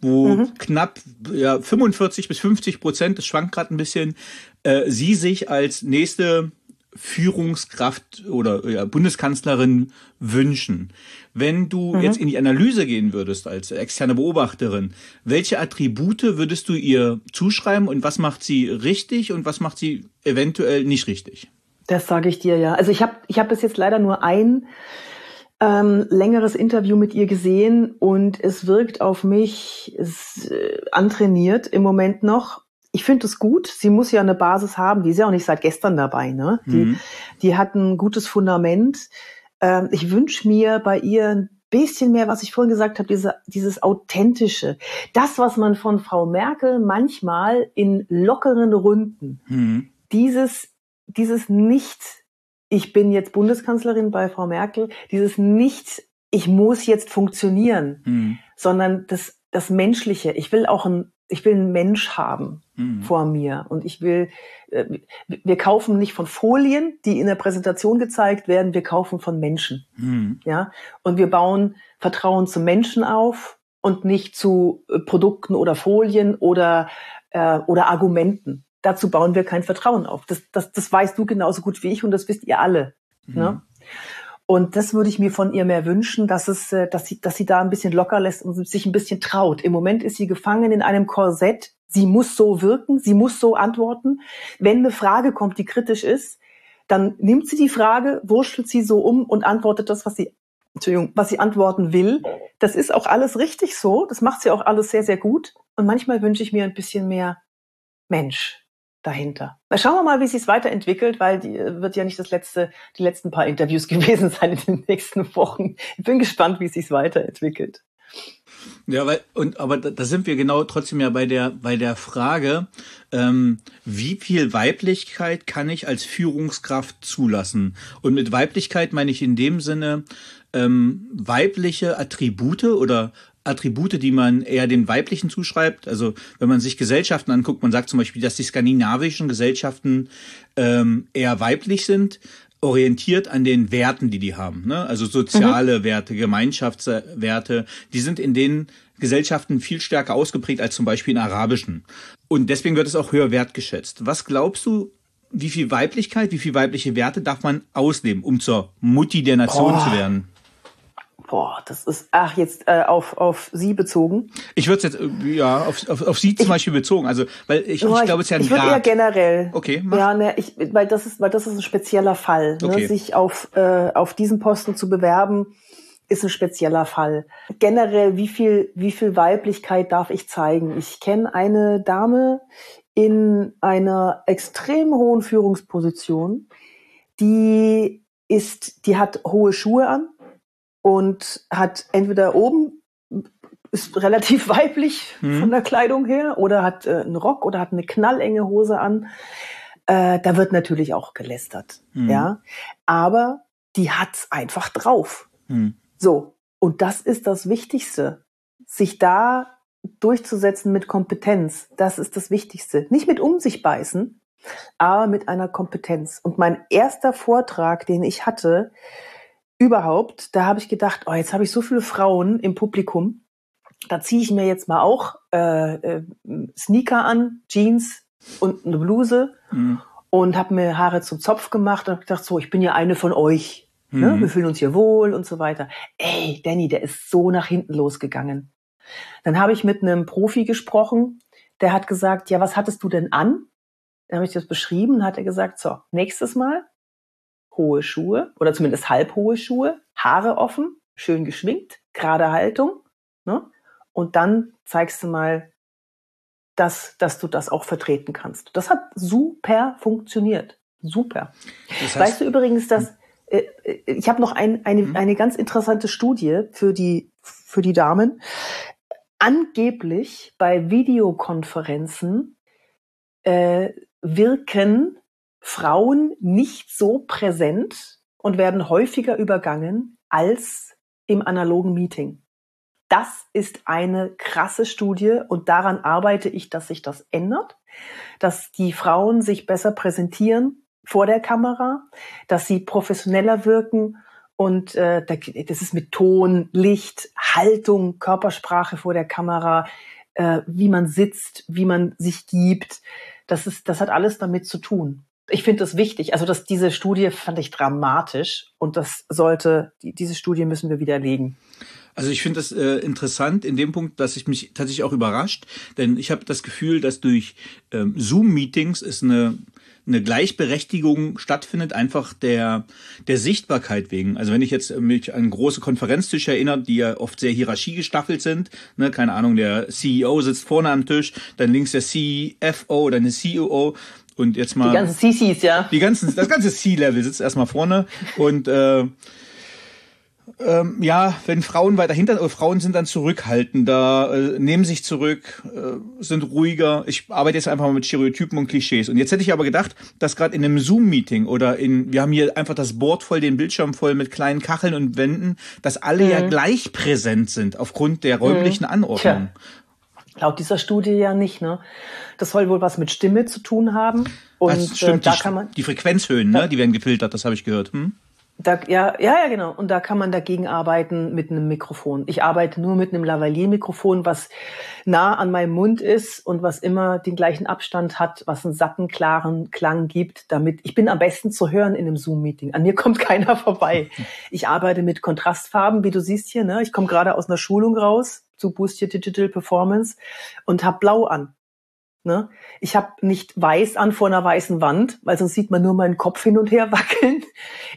wo mhm. knapp ja, 45 bis 50 Prozent, das schwankt gerade ein bisschen, äh, sie sich als nächste Führungskraft oder ja, Bundeskanzlerin wünschen. Wenn du mhm. jetzt in die Analyse gehen würdest als externe Beobachterin, welche Attribute würdest du ihr zuschreiben und was macht sie richtig und was macht sie eventuell nicht richtig? Das sage ich dir ja. Also ich habe ich hab bis jetzt leider nur ein ähm, längeres Interview mit ihr gesehen und es wirkt auf mich es, äh, antrainiert im Moment noch ich finde es gut. Sie muss ja eine Basis haben. Die ist ja auch nicht seit gestern dabei. Ne? Die, mhm. die hat ein gutes Fundament. Ähm, ich wünsche mir bei ihr ein bisschen mehr, was ich vorhin gesagt habe, diese, dieses authentische. Das, was man von Frau Merkel manchmal in lockeren Runden, mhm. dieses, dieses nicht, ich bin jetzt Bundeskanzlerin bei Frau Merkel, dieses nicht, ich muss jetzt funktionieren, mhm. sondern das, das Menschliche. Ich will auch ein ich will einen Mensch haben mhm. vor mir und ich will, äh, wir kaufen nicht von Folien, die in der Präsentation gezeigt werden, wir kaufen von Menschen, mhm. ja, und wir bauen Vertrauen zu Menschen auf und nicht zu äh, Produkten oder Folien oder äh, oder Argumenten. Dazu bauen wir kein Vertrauen auf. Das, das, das weißt du genauso gut wie ich und das wisst ihr alle. Mhm. Ne? Und das würde ich mir von ihr mehr wünschen, dass es, äh, dass sie, dass sie da ein bisschen locker lässt und sich ein bisschen traut. Im Moment ist sie gefangen in einem Korsett. Sie muss so wirken, sie muss so antworten. Wenn eine Frage kommt, die kritisch ist, dann nimmt sie die Frage, wurschtelt sie so um und antwortet das, was sie, Entschuldigung, was sie antworten will. Das ist auch alles richtig so. Das macht sie auch alles sehr, sehr gut. Und manchmal wünsche ich mir ein bisschen mehr Mensch dahinter. Na, schauen wir mal, wie sich es weiterentwickelt, weil die äh, wird ja nicht das letzte, die letzten paar Interviews gewesen sein in den nächsten Wochen. Ich bin gespannt, wie es sich weiterentwickelt. Ja, weil, und aber da sind wir genau trotzdem ja bei der bei der Frage, ähm, wie viel Weiblichkeit kann ich als Führungskraft zulassen? Und mit Weiblichkeit meine ich in dem Sinne ähm, weibliche Attribute oder Attribute, die man eher den weiblichen zuschreibt. Also wenn man sich Gesellschaften anguckt, man sagt zum Beispiel, dass die skandinavischen Gesellschaften ähm, eher weiblich sind, orientiert an den Werten, die die haben. Ne? Also soziale mhm. Werte, Gemeinschaftswerte, die sind in den Gesellschaften viel stärker ausgeprägt als zum Beispiel in arabischen. Und deswegen wird es auch höher wertgeschätzt. Was glaubst du, wie viel Weiblichkeit, wie viel weibliche Werte darf man ausleben, um zur Mutti der Nation oh. zu werden? Boah, das ist, ach, jetzt äh, auf, auf Sie bezogen. Ich würde es jetzt, äh, ja, auf, auf, auf Sie zum ich, Beispiel bezogen. Also, weil ich, ich, ich glaube, es ist ja ein Ich würde eher generell. Okay, mach. Ja, ne, ich, weil das ist, weil das ist ein spezieller Fall. Ne? Okay. Ne? Sich auf, äh, auf diesen Posten zu bewerben, ist ein spezieller Fall. Generell, wie viel, wie viel Weiblichkeit darf ich zeigen? Ich kenne eine Dame in einer extrem hohen Führungsposition, die ist, die hat hohe Schuhe an, und hat entweder oben ist relativ weiblich mhm. von der Kleidung her oder hat äh, einen Rock oder hat eine knallenge Hose an. Äh, da wird natürlich auch gelästert, mhm. ja. Aber die hat's einfach drauf. Mhm. So. Und das ist das Wichtigste. Sich da durchzusetzen mit Kompetenz. Das ist das Wichtigste. Nicht mit um sich beißen, aber mit einer Kompetenz. Und mein erster Vortrag, den ich hatte, überhaupt, da habe ich gedacht, oh, jetzt habe ich so viele Frauen im Publikum, da ziehe ich mir jetzt mal auch äh, äh, Sneaker an, Jeans und eine Bluse mhm. und habe mir Haare zum Zopf gemacht und habe gedacht, so, ich bin ja eine von euch. Ne? Mhm. Wir fühlen uns hier wohl und so weiter. Ey, Danny, der ist so nach hinten losgegangen. Dann habe ich mit einem Profi gesprochen, der hat gesagt, ja, was hattest du denn an? Dann habe ich das beschrieben hat er gesagt, so, nächstes Mal hohe Schuhe oder zumindest halbhohe Schuhe, Haare offen, schön geschminkt, gerade Haltung. Ne? Und dann zeigst du mal, dass, dass du das auch vertreten kannst. Das hat super funktioniert. Super. Das heißt, weißt du übrigens, dass äh, äh ich habe noch ein, eine, mhm. eine ganz interessante Studie für die, für die Damen. Angeblich bei Videokonferenzen äh, wirken Frauen nicht so präsent und werden häufiger übergangen als im analogen Meeting. Das ist eine krasse Studie und daran arbeite ich, dass sich das ändert, dass die Frauen sich besser präsentieren vor der Kamera, dass sie professioneller wirken und äh, das ist mit Ton, Licht, Haltung, Körpersprache vor der Kamera, äh, wie man sitzt, wie man sich gibt. Das ist, das hat alles damit zu tun ich finde das wichtig. Also dass diese Studie fand ich dramatisch und das sollte, die, diese Studie müssen wir widerlegen. Also ich finde das äh, interessant in dem Punkt, dass ich mich tatsächlich auch überrascht, denn ich habe das Gefühl, dass durch ähm, Zoom-Meetings ist eine eine Gleichberechtigung stattfindet, einfach der, der Sichtbarkeit wegen. Also wenn ich jetzt mich an große Konferenztische erinnere, die ja oft sehr hierarchiegestaffelt sind, ne, keine Ahnung, der CEO sitzt vorne am Tisch, dann links der CFO oder eine CEO und jetzt mal. Die ganzen CCs, ja. Die ganzen, das ganze C-Level sitzt erstmal vorne und äh, ähm, ja, wenn Frauen weiter hinter, äh, Frauen sind dann zurückhaltender, äh, nehmen sich zurück, äh, sind ruhiger. Ich arbeite jetzt einfach mal mit Stereotypen und Klischees. Und jetzt hätte ich aber gedacht, dass gerade in einem Zoom-Meeting oder in, wir haben hier einfach das Board voll, den Bildschirm voll mit kleinen Kacheln und Wänden, dass alle mhm. ja gleich präsent sind aufgrund der räumlichen mhm. Anordnung. Tja. Laut dieser Studie ja nicht, ne? Das soll wohl was mit Stimme zu tun haben. Und also stimmt, äh, da die, kann man die Frequenzhöhen, ne? Die werden gefiltert, das habe ich gehört. Hm? Da, ja, ja, ja, genau. Und da kann man dagegen arbeiten mit einem Mikrofon. Ich arbeite nur mit einem Lavalier-Mikrofon, was nah an meinem Mund ist und was immer den gleichen Abstand hat, was einen satten, klaren Klang gibt, damit ich bin am besten zu hören in einem Zoom-Meeting. An mir kommt keiner vorbei. Ich arbeite mit Kontrastfarben, wie du siehst hier. Ne? Ich komme gerade aus einer Schulung raus zu Boost Your Digital Performance und habe blau an. Ne? Ich habe nicht weiß an vor einer weißen Wand, weil sonst sieht man nur meinen Kopf hin und her wackeln.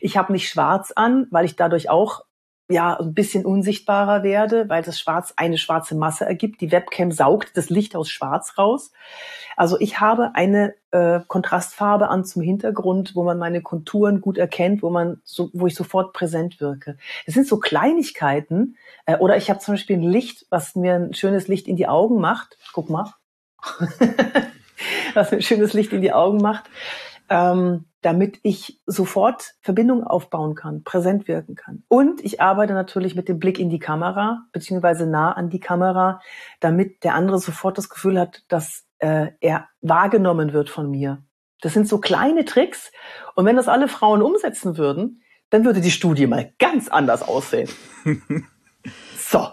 Ich habe nicht schwarz an, weil ich dadurch auch ja ein bisschen unsichtbarer werde, weil das Schwarz eine schwarze Masse ergibt. Die Webcam saugt das Licht aus Schwarz raus. Also ich habe eine äh, Kontrastfarbe an zum Hintergrund, wo man meine Konturen gut erkennt, wo man so, wo ich sofort präsent wirke. Es sind so Kleinigkeiten. Äh, oder ich habe zum Beispiel ein Licht, was mir ein schönes Licht in die Augen macht. Guck mal, was mir ein schönes Licht in die Augen macht. Ähm, damit ich sofort Verbindung aufbauen kann, präsent wirken kann. Und ich arbeite natürlich mit dem Blick in die Kamera, beziehungsweise nah an die Kamera, damit der andere sofort das Gefühl hat, dass äh, er wahrgenommen wird von mir. Das sind so kleine Tricks. Und wenn das alle Frauen umsetzen würden, dann würde die Studie mal ganz anders aussehen. so.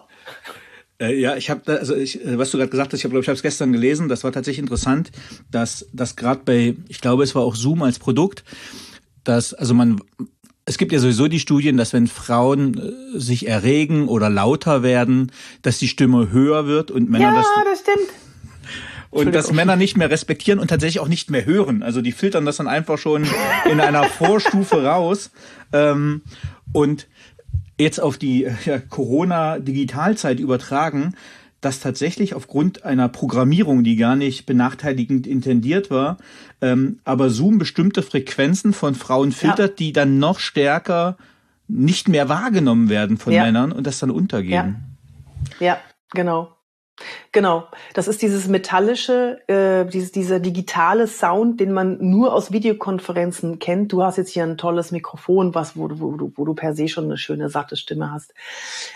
Äh, ja, ich habe also ich, äh, was du gerade gesagt hast, ich glaube ich habe es gestern gelesen, das war tatsächlich interessant, dass das gerade bei ich glaube, es war auch Zoom als Produkt, dass also man es gibt ja sowieso die Studien, dass wenn Frauen äh, sich erregen oder lauter werden, dass die Stimme höher wird und Männer ja, das Ja, das stimmt. Und dass Männer nicht mehr respektieren und tatsächlich auch nicht mehr hören. Also die filtern das dann einfach schon in einer Vorstufe raus. Ähm, und jetzt auf die ja, Corona-Digitalzeit übertragen, dass tatsächlich aufgrund einer Programmierung, die gar nicht benachteiligend intendiert war, ähm, aber Zoom bestimmte Frequenzen von Frauen filtert, ja. die dann noch stärker nicht mehr wahrgenommen werden von ja. Männern und das dann untergehen. Ja, ja genau. Genau, das ist dieses metallische, äh, dieses, dieser digitale Sound, den man nur aus Videokonferenzen kennt. Du hast jetzt hier ein tolles Mikrofon, was wo, wo, du, wo du per se schon eine schöne satte Stimme hast.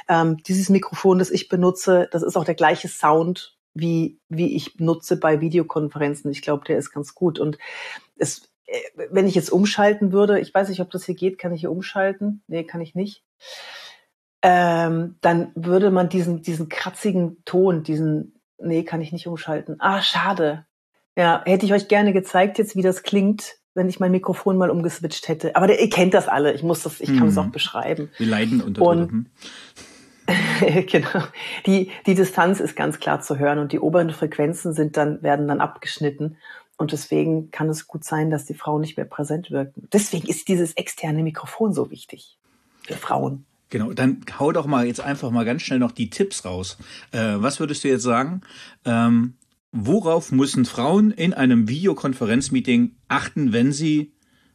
Ähm, dieses Mikrofon, das ich benutze, das ist auch der gleiche Sound wie wie ich nutze bei Videokonferenzen. Ich glaube, der ist ganz gut und es äh, wenn ich jetzt umschalten würde, ich weiß nicht, ob das hier geht, kann ich hier umschalten? Nee, kann ich nicht ähm, dann würde man diesen, diesen kratzigen Ton, diesen, nee, kann ich nicht umschalten. Ah, schade. Ja, hätte ich euch gerne gezeigt jetzt, wie das klingt, wenn ich mein Mikrofon mal umgeswitcht hätte. Aber der, ihr kennt das alle. Ich muss das, ich kann es mhm. auch beschreiben. Wir leiden unter und, genau. Die, die Distanz ist ganz klar zu hören und die oberen Frequenzen sind dann, werden dann abgeschnitten. Und deswegen kann es gut sein, dass die Frauen nicht mehr präsent wirken. Deswegen ist dieses externe Mikrofon so wichtig für Frauen. Genau, dann hau doch mal jetzt einfach mal ganz schnell noch die Tipps raus. Äh, was würdest du jetzt sagen? Ähm, worauf müssen Frauen in einem Videokonferenzmeeting achten, wenn sie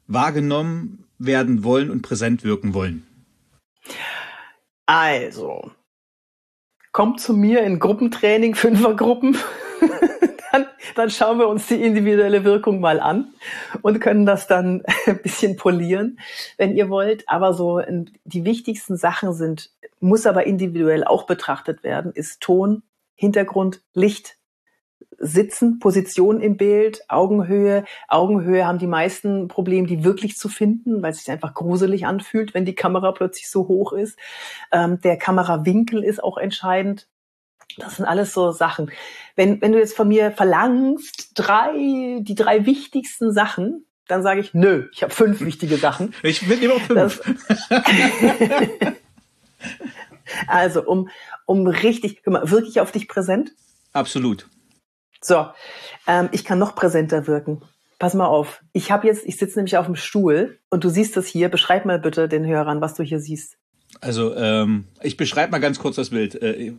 wahrgenommen werden wollen und präsent wirken wollen? Also, kommt zu mir in Gruppentraining, Fünfergruppen. Dann, dann schauen wir uns die individuelle Wirkung mal an und können das dann ein bisschen polieren, wenn ihr wollt. Aber so die wichtigsten Sachen sind, muss aber individuell auch betrachtet werden, ist Ton, Hintergrund, Licht, Sitzen, Position im Bild, Augenhöhe. Augenhöhe haben die meisten Probleme, die wirklich zu finden, weil es sich einfach gruselig anfühlt, wenn die Kamera plötzlich so hoch ist. Ähm, der Kamerawinkel ist auch entscheidend. Das sind alles so Sachen. Wenn, wenn du jetzt von mir verlangst, drei, die drei wichtigsten Sachen, dann sage ich, nö, ich habe fünf wichtige Sachen. Ich bin immer fünf. also, um, um richtig, guck mal, wirklich auf dich präsent? Absolut. So, ähm, ich kann noch präsenter wirken. Pass mal auf. Ich habe jetzt, ich sitze nämlich auf dem Stuhl und du siehst das hier. Beschreib mal bitte den Hörern, was du hier siehst. Also, ähm, ich beschreibe mal ganz kurz das Bild. Äh,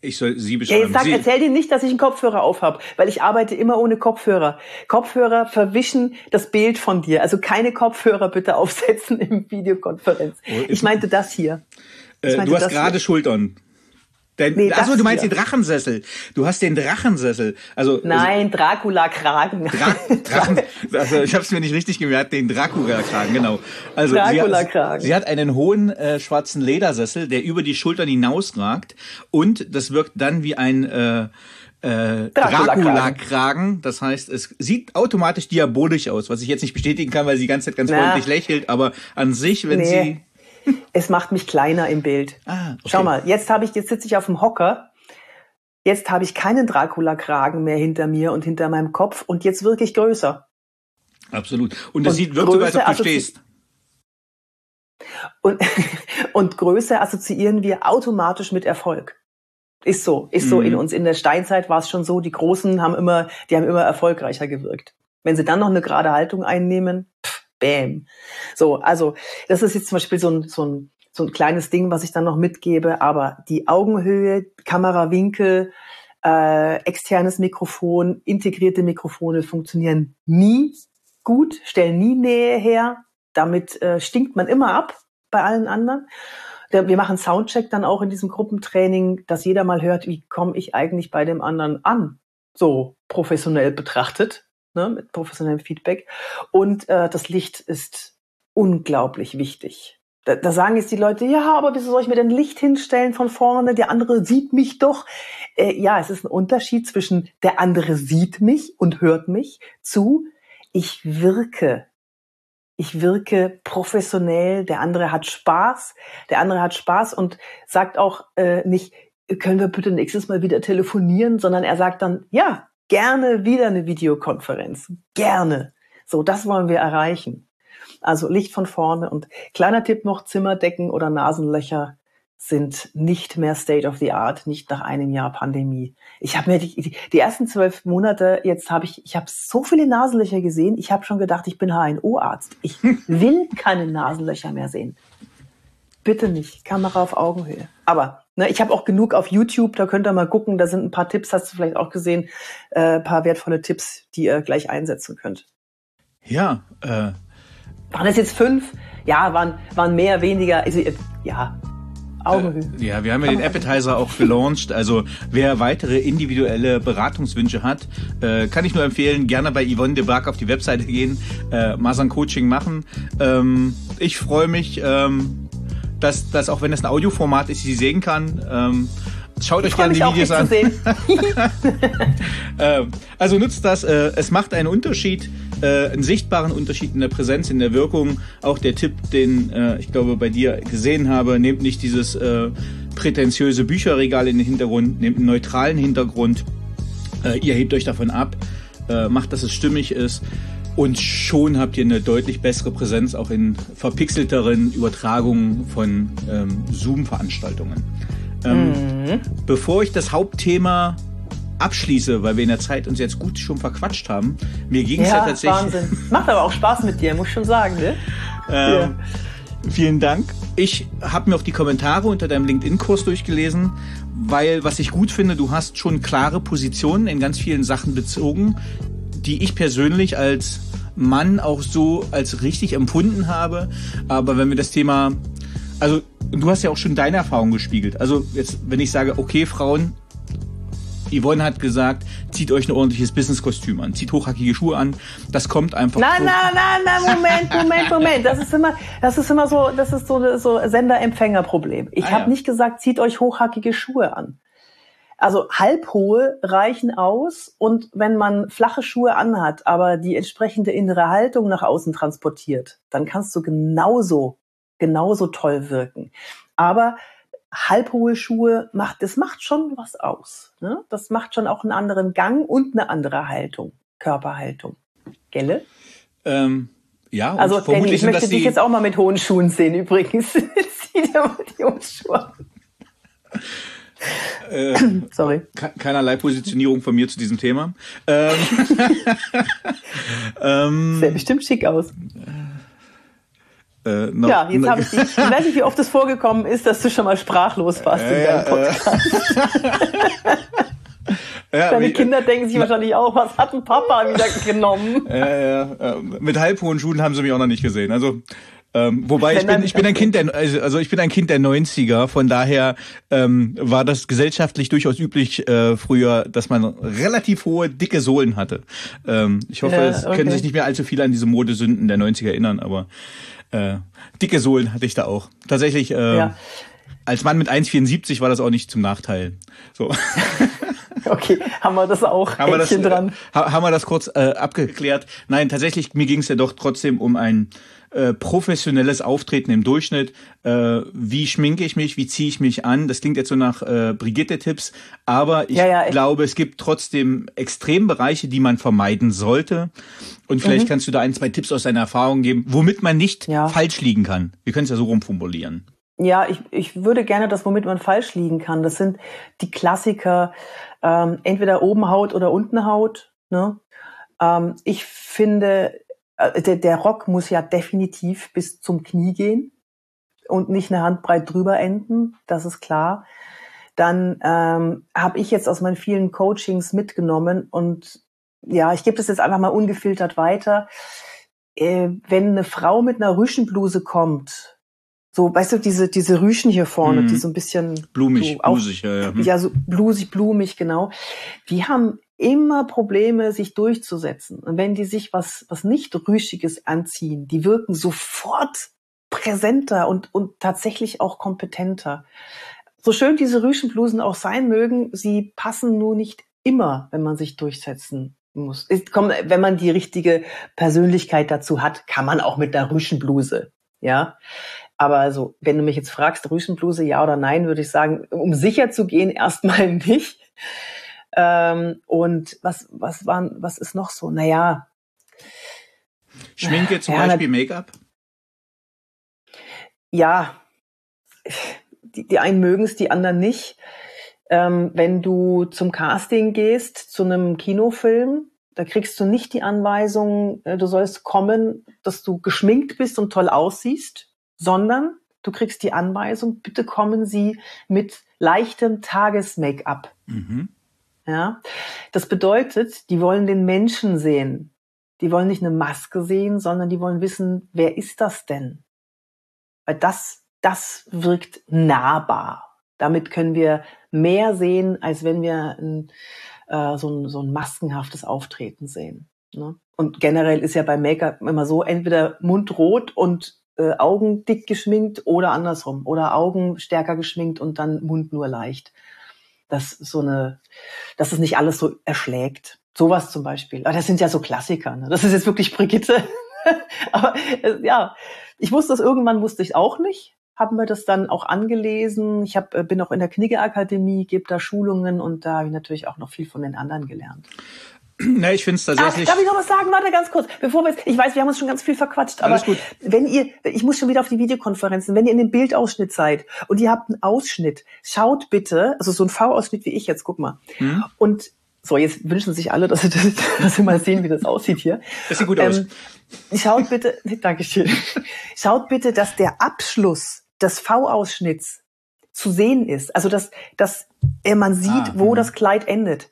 ich soll Sie beschreiben. Ja, jetzt sag, Sie erzähl dir nicht, dass ich einen Kopfhörer aufhab, weil ich arbeite immer ohne Kopfhörer. Kopfhörer verwischen das Bild von dir. Also keine Kopfhörer bitte aufsetzen im Videokonferenz. Oh, ich meinte das hier. Äh, meinte du hast gerade Schultern. Denn, nee, achso, du meinst hier. den Drachensessel. Du hast den Drachensessel. Also, also Nein, Dracula-Kragen. Dra Drachen, also ich habe es mir nicht richtig gemerkt, den Dracula-Kragen, genau. Also Dracula-Kragen. Sie, sie, hat einen hohen äh, schwarzen Ledersessel, der über die Schultern hinausragt und das wirkt dann wie ein äh, äh, Dracula-Kragen. Das heißt, es sieht automatisch diabolisch aus, was ich jetzt nicht bestätigen kann, weil sie die ganze Zeit ganz Na. freundlich lächelt. Aber an sich, wenn nee. sie es macht mich kleiner im Bild. Ah, okay. Schau mal, jetzt habe ich, jetzt sitze ich auf dem Hocker. Jetzt habe ich keinen Dracula-Kragen mehr hinter mir und hinter meinem Kopf und jetzt wirklich größer. Absolut. Und es sieht wirklich so, als ob du stehst. Und, und Größe assoziieren wir automatisch mit Erfolg. Ist so, ist so mhm. in uns. In der Steinzeit war es schon so, die Großen haben immer, die haben immer erfolgreicher gewirkt. Wenn sie dann noch eine gerade Haltung einnehmen, pff, Bäm. So, also das ist jetzt zum Beispiel so ein, so ein, so ein kleines Ding, was ich dann noch mitgebe, aber die Augenhöhe, Kamerawinkel, äh, externes Mikrofon, integrierte Mikrofone funktionieren nie gut, stellen nie Nähe her. Damit äh, stinkt man immer ab bei allen anderen. Wir machen Soundcheck dann auch in diesem Gruppentraining, dass jeder mal hört, wie komme ich eigentlich bei dem anderen an, so professionell betrachtet ne, mit professionellem Feedback. Und äh, das Licht ist unglaublich wichtig. Da, da sagen jetzt die Leute, ja, aber wieso soll ich mir denn Licht hinstellen von vorne? Der andere sieht mich doch. Äh, ja, es ist ein Unterschied zwischen der andere sieht mich und hört mich zu, ich wirke ich wirke professionell, der andere hat Spaß, der andere hat Spaß und sagt auch äh, nicht, können wir bitte nächstes Mal wieder telefonieren, sondern er sagt dann, ja, gerne wieder eine Videokonferenz. Gerne. So, das wollen wir erreichen. Also Licht von vorne und kleiner Tipp noch, Zimmerdecken oder Nasenlöcher sind nicht mehr State of the Art, nicht nach einem Jahr Pandemie. Ich habe mir die, die, ersten zwölf Monate, jetzt habe ich, ich habe so viele Nasenlöcher gesehen, ich habe schon gedacht, ich bin HNO-Arzt. Ich will keine Nasenlöcher mehr sehen. Bitte nicht, Kamera auf Augenhöhe. Aber Ne, ich habe auch genug auf YouTube, da könnt ihr mal gucken, da sind ein paar Tipps, hast du vielleicht auch gesehen, äh, paar wertvolle Tipps, die ihr gleich einsetzen könnt. Ja, äh, Waren es jetzt fünf? Ja, waren, waren mehr, weniger. Also, ja, Augenhöhe. Äh, ja, wir haben ja den Appetizer auch gelauncht. Also wer weitere individuelle Beratungswünsche hat, äh, kann ich nur empfehlen, gerne bei Yvonne de Barg auf die Webseite gehen, äh, Masern Coaching machen. Ähm, ich freue mich, ähm, dass, dass auch wenn es ein Audioformat ist, ich sie sehen kann. Ähm, Schaut euch gerne die Videos an. äh, also nutzt das. Äh, es macht einen Unterschied, äh, einen sichtbaren Unterschied in der Präsenz, in der Wirkung. Auch der Tipp, den äh, ich glaube bei dir gesehen habe, nehmt nicht dieses äh, prätentiöse Bücherregal in den Hintergrund, nehmt einen neutralen Hintergrund. Äh, ihr hebt euch davon ab, macht, dass es stimmig ist. Und schon habt ihr eine deutlich bessere Präsenz auch in verpixelteren Übertragungen von ähm, Zoom-Veranstaltungen. Ähm, mhm. Bevor ich das Hauptthema abschließe, weil wir in der Zeit uns jetzt gut schon verquatscht haben, mir ging es ja, ja, tatsächlich. Wahnsinn. Macht aber auch Spaß mit dir, muss ich schon sagen, ne? Ähm, ja. Vielen Dank. Ich habe mir auch die Kommentare unter deinem LinkedIn-Kurs durchgelesen, weil was ich gut finde, du hast schon klare Positionen in ganz vielen Sachen bezogen, die ich persönlich als Mann auch so als richtig empfunden habe. Aber wenn wir das Thema, also du hast ja auch schon deine Erfahrung gespiegelt. Also jetzt, wenn ich sage, okay, Frauen, Yvonne hat gesagt, zieht euch ein ordentliches Businesskostüm an, zieht hochhackige Schuhe an. Das kommt einfach. Nein, nein, nein, nein, Moment, Moment, Moment. Das ist immer, das ist immer so, das ist so, so Sender-Empfänger-Problem. Ich ah, habe ja. nicht gesagt, zieht euch hochhackige Schuhe an. Also halbhohe reichen aus und wenn man flache Schuhe anhat, aber die entsprechende innere Haltung nach außen transportiert, dann kannst du genauso genauso toll wirken. Aber halbhohe Schuhe macht, das macht schon was aus. Ne? Das macht schon auch einen anderen Gang und eine andere Haltung, Körperhaltung. Gelle? Ähm, ja, und also Danny, ich möchte dich jetzt auch mal mit hohen Schuhen sehen übrigens. Zieh dir mal die hohen Schuhe äh, Sorry. Keinerlei Positionierung von mir zu diesem Thema. Ähm, ähm, Sieht bestimmt schick aus. Äh, noch, ja, jetzt habe ich dich. Ich weiß nicht, wie oft es vorgekommen ist, dass du schon mal sprachlos warst äh, in deinem Podcast. Ja, Deine wie, Kinder denken sich wahrscheinlich auch, was hat ein Papa wieder genommen? Ja, ja, mit halbhohen Schuhen haben sie mich auch noch nicht gesehen. Also ähm, wobei ich bin, ich bin ein Kind der, also, also ich bin ein Kind der 90er, von daher ähm, war das gesellschaftlich durchaus üblich äh, früher, dass man relativ hohe, dicke Sohlen hatte. Ähm, ich hoffe, ja, es okay. können sich nicht mehr allzu viele an diese Modesünden der 90er erinnern, aber äh, dicke Sohlen hatte ich da auch. Tatsächlich, äh, ja. als Mann mit 1,74 war das auch nicht zum Nachteil. So. Okay, haben wir das auch haben wir das, dran. haben wir das kurz äh, abgeklärt? Nein, tatsächlich, mir ging es ja doch trotzdem um ein äh, professionelles Auftreten im Durchschnitt. Äh, wie schminke ich mich, wie ziehe ich mich an? Das klingt jetzt so nach äh, Brigitte-Tipps, aber ich ja, ja, glaube, es gibt trotzdem Extrembereiche, die man vermeiden sollte. Und vielleicht mhm. kannst du da ein, zwei Tipps aus deiner Erfahrung geben, womit man nicht ja. falsch liegen kann. Wir können es ja so rumformulieren. Ja, ich, ich würde gerne das, womit man falsch liegen kann. Das sind die Klassiker, ähm, entweder oben Haut oder unten Haut. Ne? Ähm, ich finde, der, der Rock muss ja definitiv bis zum Knie gehen und nicht eine Handbreit drüber enden, das ist klar. Dann ähm, habe ich jetzt aus meinen vielen Coachings mitgenommen und ja, ich gebe das jetzt einfach mal ungefiltert weiter. Äh, wenn eine Frau mit einer Rüschenbluse kommt, so, weißt du, diese, diese Rüschen hier vorne, mm. die so ein bisschen blumig, so, auch, blusig, ja, ja. Hm. ja, so blusig, blumig, genau. Die haben immer Probleme, sich durchzusetzen. Und wenn die sich was, was nicht Rüschiges anziehen, die wirken sofort präsenter und, und tatsächlich auch kompetenter. So schön diese Rüschenblusen auch sein mögen, sie passen nur nicht immer, wenn man sich durchsetzen muss. Ist, komm, wenn man die richtige Persönlichkeit dazu hat, kann man auch mit der Rüschenbluse. Ja. Aber also, wenn du mich jetzt fragst, Rüschenbluse, ja oder nein, würde ich sagen, um sicher zu gehen, erstmal nicht. Ähm, und was, was waren, was ist noch so? Naja. Schminke zum ja, Beispiel Make-up? Ja. Die, die einen mögen es, die anderen nicht. Ähm, wenn du zum Casting gehst, zu einem Kinofilm, da kriegst du nicht die Anweisung, äh, du sollst kommen, dass du geschminkt bist und toll aussiehst, sondern du kriegst die Anweisung, bitte kommen Sie mit leichtem Tages-Make-up. Mhm. Ja, das bedeutet, die wollen den Menschen sehen. Die wollen nicht eine Maske sehen, sondern die wollen wissen, wer ist das denn? Weil das, das wirkt nahbar. Damit können wir mehr sehen, als wenn wir ein, äh, so, ein, so ein maskenhaftes Auftreten sehen. Ne? Und generell ist ja bei Make-up immer so, entweder mundrot und äh, Augen dick geschminkt oder andersrum. Oder Augen stärker geschminkt und dann Mund nur leicht. Das so eine, dass es nicht alles so erschlägt. Sowas zum Beispiel. Aber das sind ja so Klassiker. Ne? Das ist jetzt wirklich Brigitte. Aber äh, ja, ich wusste das irgendwann, wusste ich auch nicht. Haben wir das dann auch angelesen. Ich hab, äh, bin auch in der Knigge-Akademie, gebe da Schulungen und da habe ich natürlich auch noch viel von den anderen gelernt. Ne, ich finde es tatsächlich. Ach, darf ich noch was sagen? Warte ganz kurz. Bevor wir jetzt, ich weiß, wir haben uns schon ganz viel verquatscht, aber wenn ihr, ich muss schon wieder auf die Videokonferenzen, wenn ihr in dem Bildausschnitt seid und ihr habt einen Ausschnitt, schaut bitte, also so ein V-Ausschnitt wie ich jetzt, guck mal. Hm. Und so, jetzt wünschen sich alle, dass sie, das, dass sie mal sehen, wie das aussieht hier. Das sieht gut aus. Ähm, schaut bitte, Dankeschön. Schaut bitte, dass der Abschluss des V-Ausschnitts zu sehen ist. Also dass, dass man sieht, ah, wo mh. das Kleid endet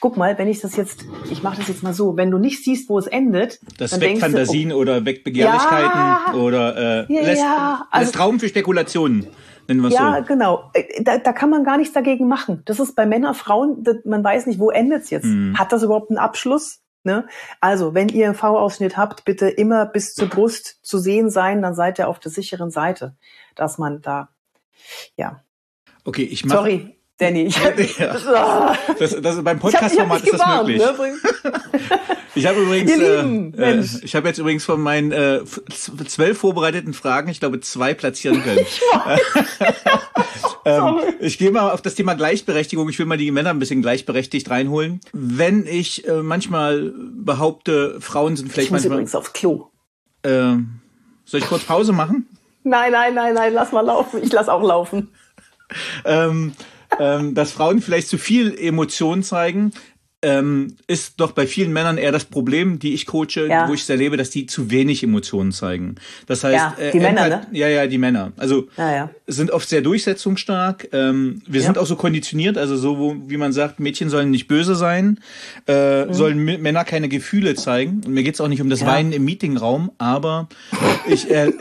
guck mal, wenn ich das jetzt, ich mache das jetzt mal so, wenn du nicht siehst, wo es endet, das dann weckt Fantasien du, oh, oder weckt Begehrlichkeiten ja, oder äh, ja, lässt, ja, also, lässt Raum für Spekulationen. Nennen wir ja, so. genau. Äh, da, da kann man gar nichts dagegen machen. Das ist bei Männern, Frauen, das, man weiß nicht, wo endet's jetzt. Hm. Hat das überhaupt einen Abschluss? Ne? Also, wenn ihr einen V-Ausschnitt habt, bitte immer bis zur Brust zu sehen sein, dann seid ihr auf der sicheren Seite, dass man da, ja. Okay, ich mache. Sorry, Danny. Ich hab, ja. das, das, beim Podcast-Format ist das möglich. Ne? Ich habe übrigens, äh, äh, ich habe jetzt übrigens von meinen äh, zwölf vorbereiteten Fragen, ich glaube, zwei platzieren können. ich, ähm, ich gehe mal auf das Thema Gleichberechtigung. Ich will mal die Männer ein bisschen gleichberechtigt reinholen. Wenn ich äh, manchmal behaupte, Frauen sind vielleicht ich muss manchmal. übrigens aufs Klo. Äh, soll ich kurz Pause machen? Nein, nein, nein, nein, lass mal laufen. Ich lass auch laufen. ähm, ähm, dass Frauen vielleicht zu viel Emotionen zeigen, ähm, ist doch bei vielen Männern eher das Problem, die ich coache, ja. wo ich es erlebe, dass die zu wenig Emotionen zeigen. Das heißt, ja, die äh, Männer, ne? Ja, ja, die Männer. Also ja, sind oft sehr durchsetzungsstark. Ähm, wir sind auch so konditioniert, also so, wo, wie man sagt, Mädchen sollen nicht böse sein, äh, mhm. sollen Männer keine Gefühle zeigen. Und mir geht's auch nicht um das Weinen im Meetingraum, aber ich, äh,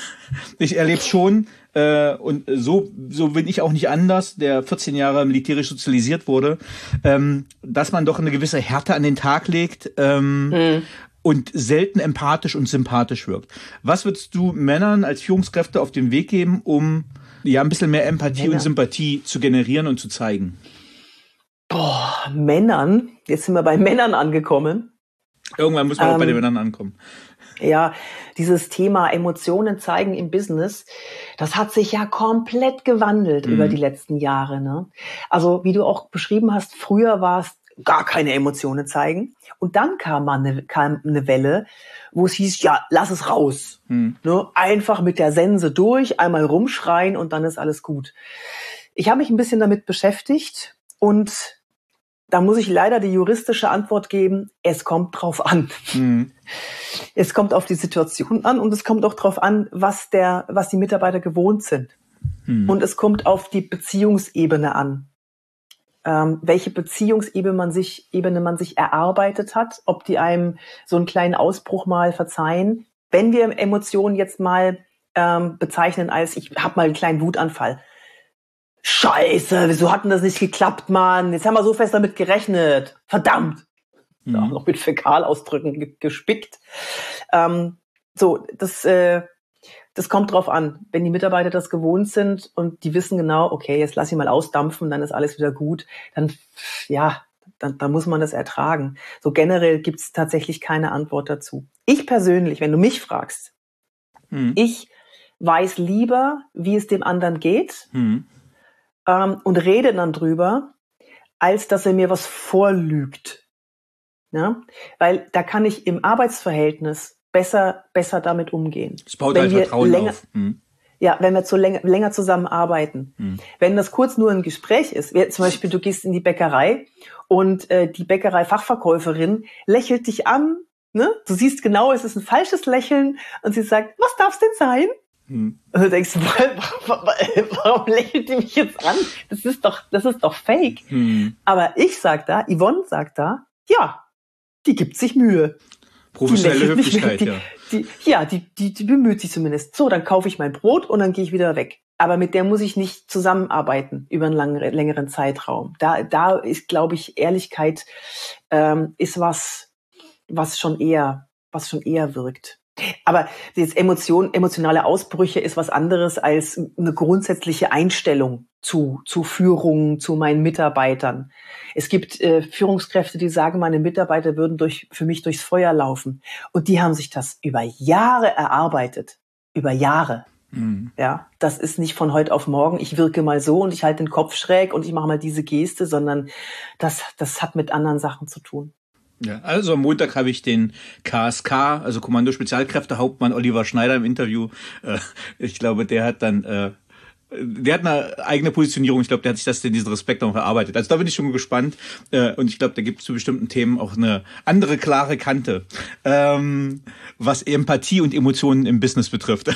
ich erlebe schon, äh, und so, so bin ich auch nicht anders, der 14 Jahre militärisch sozialisiert wurde, ähm, dass man doch eine gewisse Härte an den Tag legt ähm, mhm. und selten empathisch und sympathisch wirkt. Was würdest du Männern als Führungskräfte auf den Weg geben, um ja ein bisschen mehr Empathie Männer. und Sympathie zu generieren und zu zeigen? Boah, Männern, jetzt sind wir bei Männern angekommen. Irgendwann muss man ähm, auch bei den ähm, Männern ankommen. Ja, dieses Thema Emotionen zeigen im Business, das hat sich ja komplett gewandelt mhm. über die letzten Jahre. Ne? Also wie du auch beschrieben hast, früher war es gar keine Emotionen zeigen. Und dann kam mal eine, kam eine Welle, wo es hieß, ja, lass es raus. Mhm. Ne? Einfach mit der Sense durch, einmal rumschreien und dann ist alles gut. Ich habe mich ein bisschen damit beschäftigt und da muss ich leider die juristische Antwort geben, es kommt drauf an. Mhm. Es kommt auf die Situation an und es kommt auch drauf an, was der, was die Mitarbeiter gewohnt sind. Mhm. Und es kommt auf die Beziehungsebene an. Ähm, welche Beziehungsebene man sich, Ebene man sich erarbeitet hat, ob die einem so einen kleinen Ausbruch mal verzeihen. Wenn wir Emotionen jetzt mal ähm, bezeichnen als, ich habe mal einen kleinen Wutanfall, Scheiße, wieso hat denn das nicht geklappt, Mann? Jetzt haben wir so fest damit gerechnet. Verdammt. Mhm. Auch noch mit Fäkalausdrücken gespickt. Ähm, so, das, äh, das kommt drauf an. Wenn die Mitarbeiter das gewohnt sind und die wissen genau, okay, jetzt lass ich mal ausdampfen, dann ist alles wieder gut, dann, ja, dann, dann muss man das ertragen. So generell gibt es tatsächlich keine Antwort dazu. Ich persönlich, wenn du mich fragst, mhm. ich weiß lieber, wie es dem anderen geht. Mhm ähm, und rede dann drüber, als dass er mir was vorlügt. Ja? Weil da kann ich im Arbeitsverhältnis besser, besser damit umgehen. Das baut wenn halt Vertrauen länger, auf. Hm. Ja, wenn wir zu länger, länger zusammenarbeiten. Hm. Wenn das kurz nur ein Gespräch ist, wie zum Beispiel du gehst in die Bäckerei und äh, die Bäckerei-Fachverkäuferin lächelt dich an, ne? du siehst genau, es ist ein falsches Lächeln und sie sagt, was darf's denn sein? Hm. Und du denkst, warum lächelt die mich jetzt an? Das ist doch, das ist doch fake. Hm. Aber ich sag da, Yvonne sagt da, ja, die gibt sich Mühe. Professionelle Höflichkeit, die, ja. Die, ja, die, die, die bemüht sich zumindest. So, dann kaufe ich mein Brot und dann gehe ich wieder weg. Aber mit der muss ich nicht zusammenarbeiten über einen langen, längeren Zeitraum. Da, da ist, glaube ich, Ehrlichkeit ähm, ist was, was schon eher, was schon eher wirkt. Aber jetzt Emotion, emotionale Ausbrüche ist was anderes als eine grundsätzliche Einstellung zu, zu Führung, zu meinen Mitarbeitern. Es gibt äh, Führungskräfte, die sagen, meine Mitarbeiter würden durch, für mich durchs Feuer laufen. Und die haben sich das über Jahre erarbeitet. Über Jahre. Mhm. Ja, das ist nicht von heute auf morgen. Ich wirke mal so und ich halte den Kopf schräg und ich mache mal diese Geste, sondern das, das hat mit anderen Sachen zu tun. Ja, also am Montag habe ich den KSK, also Kommando Spezialkräfte Hauptmann Oliver Schneider im Interview. Äh, ich glaube, der hat dann äh, der hat eine eigene Positionierung. Ich glaube, der hat sich das in diesen Respekt auch erarbeitet. Also da bin ich schon gespannt. Äh, und ich glaube, da gibt es zu bestimmten Themen auch eine andere klare Kante, ähm, was Empathie und Emotionen im Business betrifft.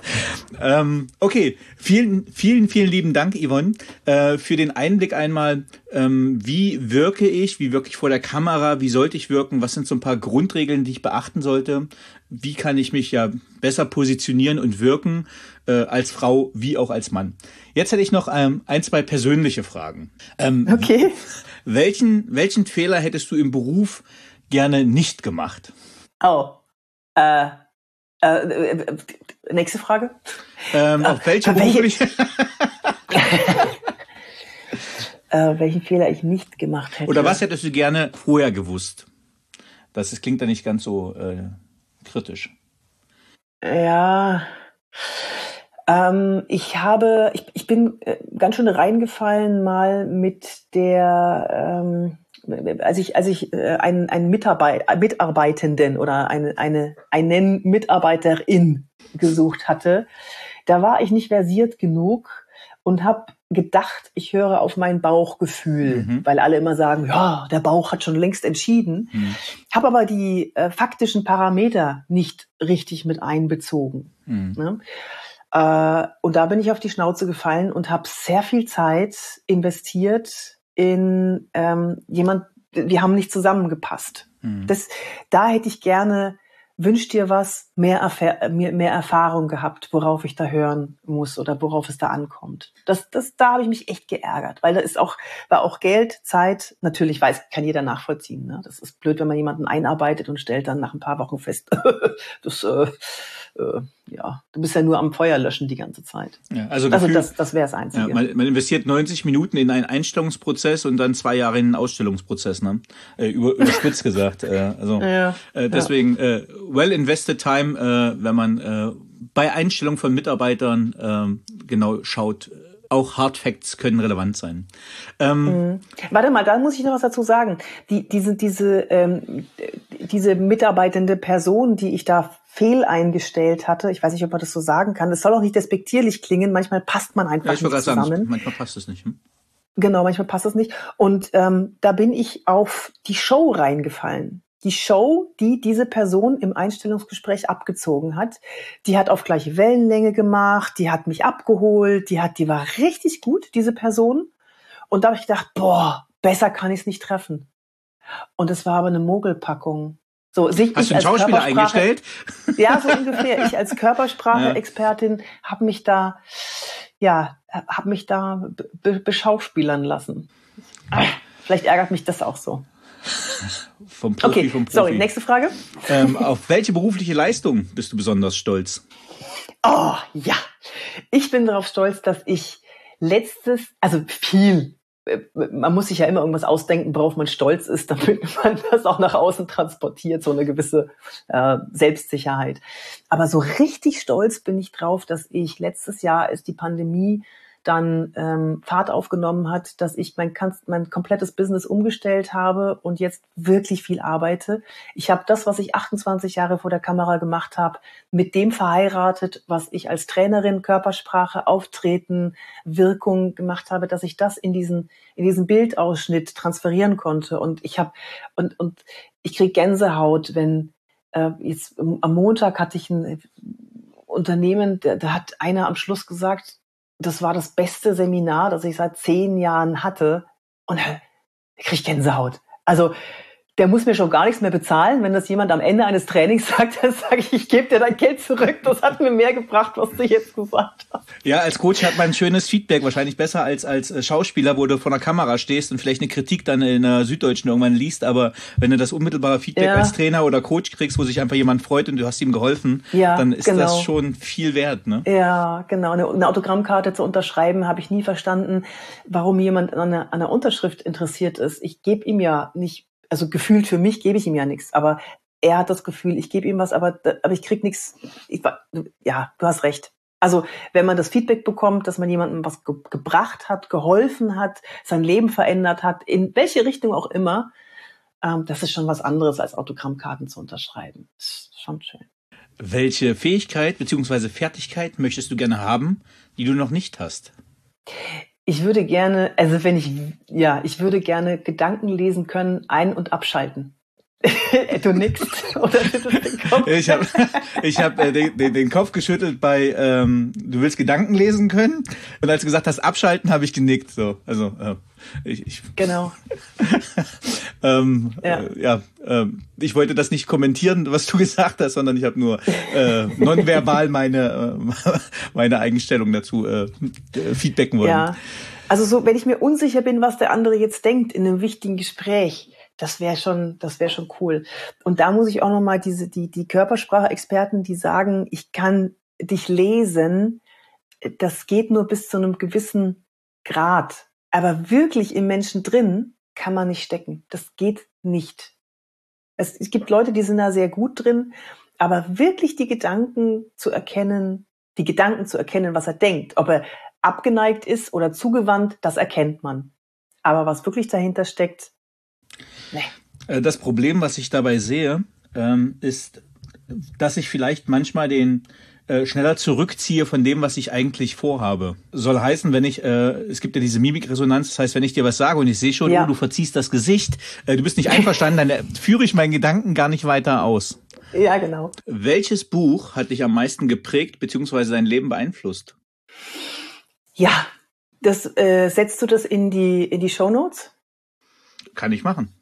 ähm, okay, vielen, vielen, vielen lieben Dank, Yvonne, äh, für den Einblick einmal, ähm, wie wirke ich, wie wirke ich vor der Kamera, wie sollte ich wirken, was sind so ein paar Grundregeln, die ich beachten sollte, wie kann ich mich ja besser positionieren und wirken äh, als Frau wie auch als Mann. Jetzt hätte ich noch ähm, ein, zwei persönliche Fragen. Ähm, okay. Welchen, welchen Fehler hättest du im Beruf gerne nicht gemacht? Oh. Äh, äh, nächste Frage. Ähm, auf welche berufliche? äh, welchen Fehler ich nicht gemacht hätte. Oder was hättest du gerne vorher gewusst? Das, das klingt da nicht ganz so äh, kritisch. Ja. Ähm, ich habe, ich, ich bin äh, ganz schön reingefallen mal mit der, ähm, als ich, als ich äh, einen, einen Mitarbeit, Mitarbeitenden oder eine, eine, einen Mitarbeiterin gesucht hatte, da war ich nicht versiert genug und habe gedacht, ich höre auf mein Bauchgefühl, mhm. weil alle immer sagen, ja, der Bauch hat schon längst entschieden. Mhm. Habe aber die äh, faktischen Parameter nicht richtig mit einbezogen. Mhm. Ne? Äh, und da bin ich auf die Schnauze gefallen und habe sehr viel Zeit investiert in ähm, jemand, wir haben nicht zusammengepasst. Mhm. Das, da hätte ich gerne wünsch dir was, mehr, mehr, mehr Erfahrung gehabt, worauf ich da hören muss oder worauf es da ankommt. Das, das, da habe ich mich echt geärgert, weil da ist auch, war auch Geld, Zeit, natürlich weiß, kann jeder nachvollziehen. Ne? Das ist blöd, wenn man jemanden einarbeitet und stellt dann nach ein paar Wochen fest, das, äh, äh, ja, du bist ja nur am Feuer löschen die ganze Zeit. Ja, also, also das, das wäre das Einzige. Ja, man, man, investiert 90 Minuten in einen Einstellungsprozess und dann zwei Jahre in einen Ausstellungsprozess, ne? Äh, über, überspitzt gesagt. Äh, also ja, äh, deswegen äh, well invested time, äh, wenn man äh, bei Einstellung von Mitarbeitern äh, genau schaut, auch Hard Facts können relevant sein. Ähm, mhm. Warte mal, da muss ich noch was dazu sagen. Die, diese, diese, ähm, diese mitarbeitende Person, die ich da fehleingestellt hatte, ich weiß nicht, ob man das so sagen kann, das soll auch nicht despektierlich klingen, manchmal passt man einfach ja, ich nicht zusammen. Sagen, manchmal passt es nicht. Hm? Genau, manchmal passt es nicht. Und ähm, da bin ich auf die Show reingefallen die Show, die diese Person im Einstellungsgespräch abgezogen hat, die hat auf gleiche Wellenlänge gemacht, die hat mich abgeholt, die hat, die war richtig gut, diese Person. Und da habe ich gedacht, boah, besser kann ich es nicht treffen. Und es war aber eine Mogelpackung. So, sich, Hast du einen Schauspieler eingestellt? Ja, so ungefähr. Ich als Körpersprache-Expertin ja. habe mich da, ja, habe mich da be beschauspielern lassen. Vielleicht ärgert mich das auch so. vom Profi, okay, vom Profi. sorry, nächste Frage. Ähm, auf welche berufliche Leistung bist du besonders stolz? Oh, ja. Ich bin darauf stolz, dass ich letztes, also viel, man muss sich ja immer irgendwas ausdenken, worauf man stolz ist, damit man das auch nach außen transportiert, so eine gewisse äh, Selbstsicherheit. Aber so richtig stolz bin ich drauf, dass ich letztes Jahr, als die Pandemie dann ähm, Fahrt aufgenommen hat, dass ich mein, mein komplettes Business umgestellt habe und jetzt wirklich viel arbeite. Ich habe das, was ich 28 Jahre vor der Kamera gemacht habe, mit dem verheiratet, was ich als Trainerin Körpersprache, Auftreten, Wirkung gemacht habe, dass ich das in diesen in diesen Bildausschnitt transferieren konnte und ich habe und und ich kriege Gänsehaut, wenn äh, jetzt am Montag hatte ich ein Unternehmen, da, da hat einer am Schluss gesagt, das war das beste Seminar, das ich seit zehn Jahren hatte. Und er kriegt Gänsehaut. Also der muss mir schon gar nichts mehr bezahlen. Wenn das jemand am Ende eines Trainings sagt, dann sage ich, ich gebe dir dein Geld zurück. Das hat mir mehr gebracht, was du jetzt gesagt hast. Ja, als Coach hat man ein schönes Feedback, wahrscheinlich besser als als äh, Schauspieler, wo du vor der Kamera stehst und vielleicht eine Kritik dann in der Süddeutschen irgendwann liest. Aber wenn du das unmittelbare Feedback ja. als Trainer oder Coach kriegst, wo sich einfach jemand freut und du hast ihm geholfen, ja, dann ist genau. das schon viel wert. Ne? Ja, genau. Eine, eine Autogrammkarte zu unterschreiben, habe ich nie verstanden, warum jemand an einer, an einer Unterschrift interessiert ist. Ich gebe ihm ja nicht also gefühlt für mich gebe ich ihm ja nichts, aber er hat das Gefühl, ich gebe ihm was, aber, aber ich krieg nichts. Ich, ja, du hast recht. Also wenn man das Feedback bekommt, dass man jemandem was ge gebracht hat, geholfen hat, sein Leben verändert hat, in welche Richtung auch immer, ähm, das ist schon was anderes als Autogrammkarten zu unterschreiben. Ist schon schön. Welche Fähigkeit beziehungsweise Fertigkeit möchtest du gerne haben, die du noch nicht hast? Ich würde gerne, also wenn ich, ja, ich würde gerne Gedanken lesen können, ein- und abschalten. du nix oder? Ich habe ich hab, äh, den, den, den, Kopf geschüttelt bei ähm, du willst Gedanken lesen können und als du gesagt hast abschalten, habe ich genickt so. Also äh, ich, ich genau. ähm, ja, äh, ja äh, ich wollte das nicht kommentieren, was du gesagt hast, sondern ich habe nur äh, nonverbal meine äh, meine Eigenstellung dazu äh, feedbacken wollen. Ja. Also so, wenn ich mir unsicher bin, was der andere jetzt denkt in einem wichtigen Gespräch, das wäre schon, das wäre schon cool. Und da muss ich auch noch mal diese die die Körpersprache-Experten, die sagen, ich kann dich lesen, das geht nur bis zu einem gewissen Grad. Aber wirklich im Menschen drin kann man nicht stecken. Das geht nicht. Es, gibt Leute, die sind da sehr gut drin, aber wirklich die Gedanken zu erkennen, die Gedanken zu erkennen, was er denkt, ob er abgeneigt ist oder zugewandt, das erkennt man. Aber was wirklich dahinter steckt, Nee. Äh, das Problem, was ich dabei sehe, ähm, ist, dass ich vielleicht manchmal den äh, schneller zurückziehe von dem, was ich eigentlich vorhabe. Soll heißen, wenn ich, äh, es gibt ja diese Mimikresonanz, das heißt, wenn ich dir was sage und ich sehe schon, ja. oh, du verziehst das Gesicht, äh, du bist nicht einverstanden, dann führe ich meinen Gedanken gar nicht weiter aus. Ja, genau. Welches Buch hat dich am meisten geprägt bzw. dein Leben beeinflusst? Ja, das äh, setzt du das in die in die Show Notes? Kann ich machen.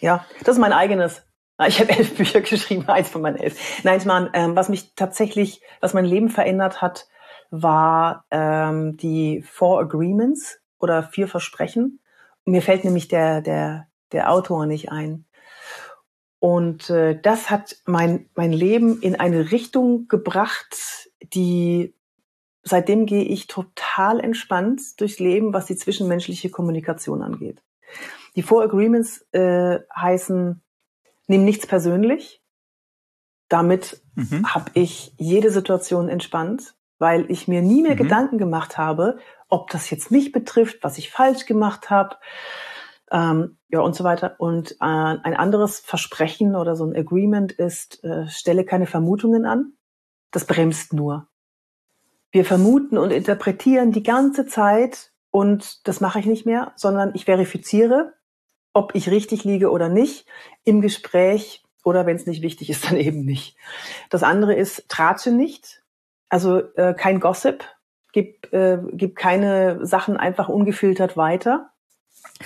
Ja, das ist mein eigenes. Ah, ich habe elf Bücher geschrieben, eins von meinen elf. Nein, Mann, ähm, was mich tatsächlich, was mein Leben verändert hat, war ähm, die Four Agreements oder vier Versprechen. Mir fällt nämlich der, der, der Autor nicht ein. Und äh, das hat mein, mein Leben in eine Richtung gebracht, die seitdem gehe ich total entspannt durchs Leben, was die zwischenmenschliche Kommunikation angeht. Die Four Agreements äh, heißen, nimm nichts persönlich. Damit mhm. habe ich jede Situation entspannt, weil ich mir nie mehr mhm. Gedanken gemacht habe, ob das jetzt mich betrifft, was ich falsch gemacht habe, ähm, ja und so weiter. Und äh, ein anderes Versprechen oder so ein Agreement ist, äh, stelle keine Vermutungen an. Das bremst nur. Wir vermuten und interpretieren die ganze Zeit und das mache ich nicht mehr, sondern ich verifiziere ob ich richtig liege oder nicht, im Gespräch oder wenn es nicht wichtig ist, dann eben nicht. Das andere ist, tratsche nicht, also äh, kein Gossip, gib, äh, gib keine Sachen einfach ungefiltert weiter.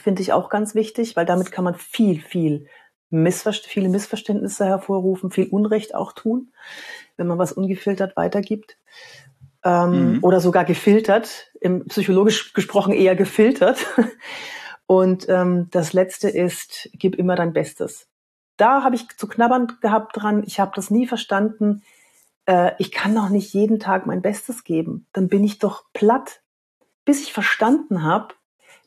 Finde ich auch ganz wichtig, weil damit kann man viel, viel Missverst viele Missverständnisse hervorrufen, viel Unrecht auch tun, wenn man was ungefiltert weitergibt. Ähm, mhm. Oder sogar gefiltert, im psychologisch gesprochen eher gefiltert. Und ähm, das letzte ist, gib immer dein Bestes. Da habe ich zu knabbern gehabt dran. Ich habe das nie verstanden. Äh, ich kann doch nicht jeden Tag mein Bestes geben. Dann bin ich doch platt. Bis ich verstanden habe,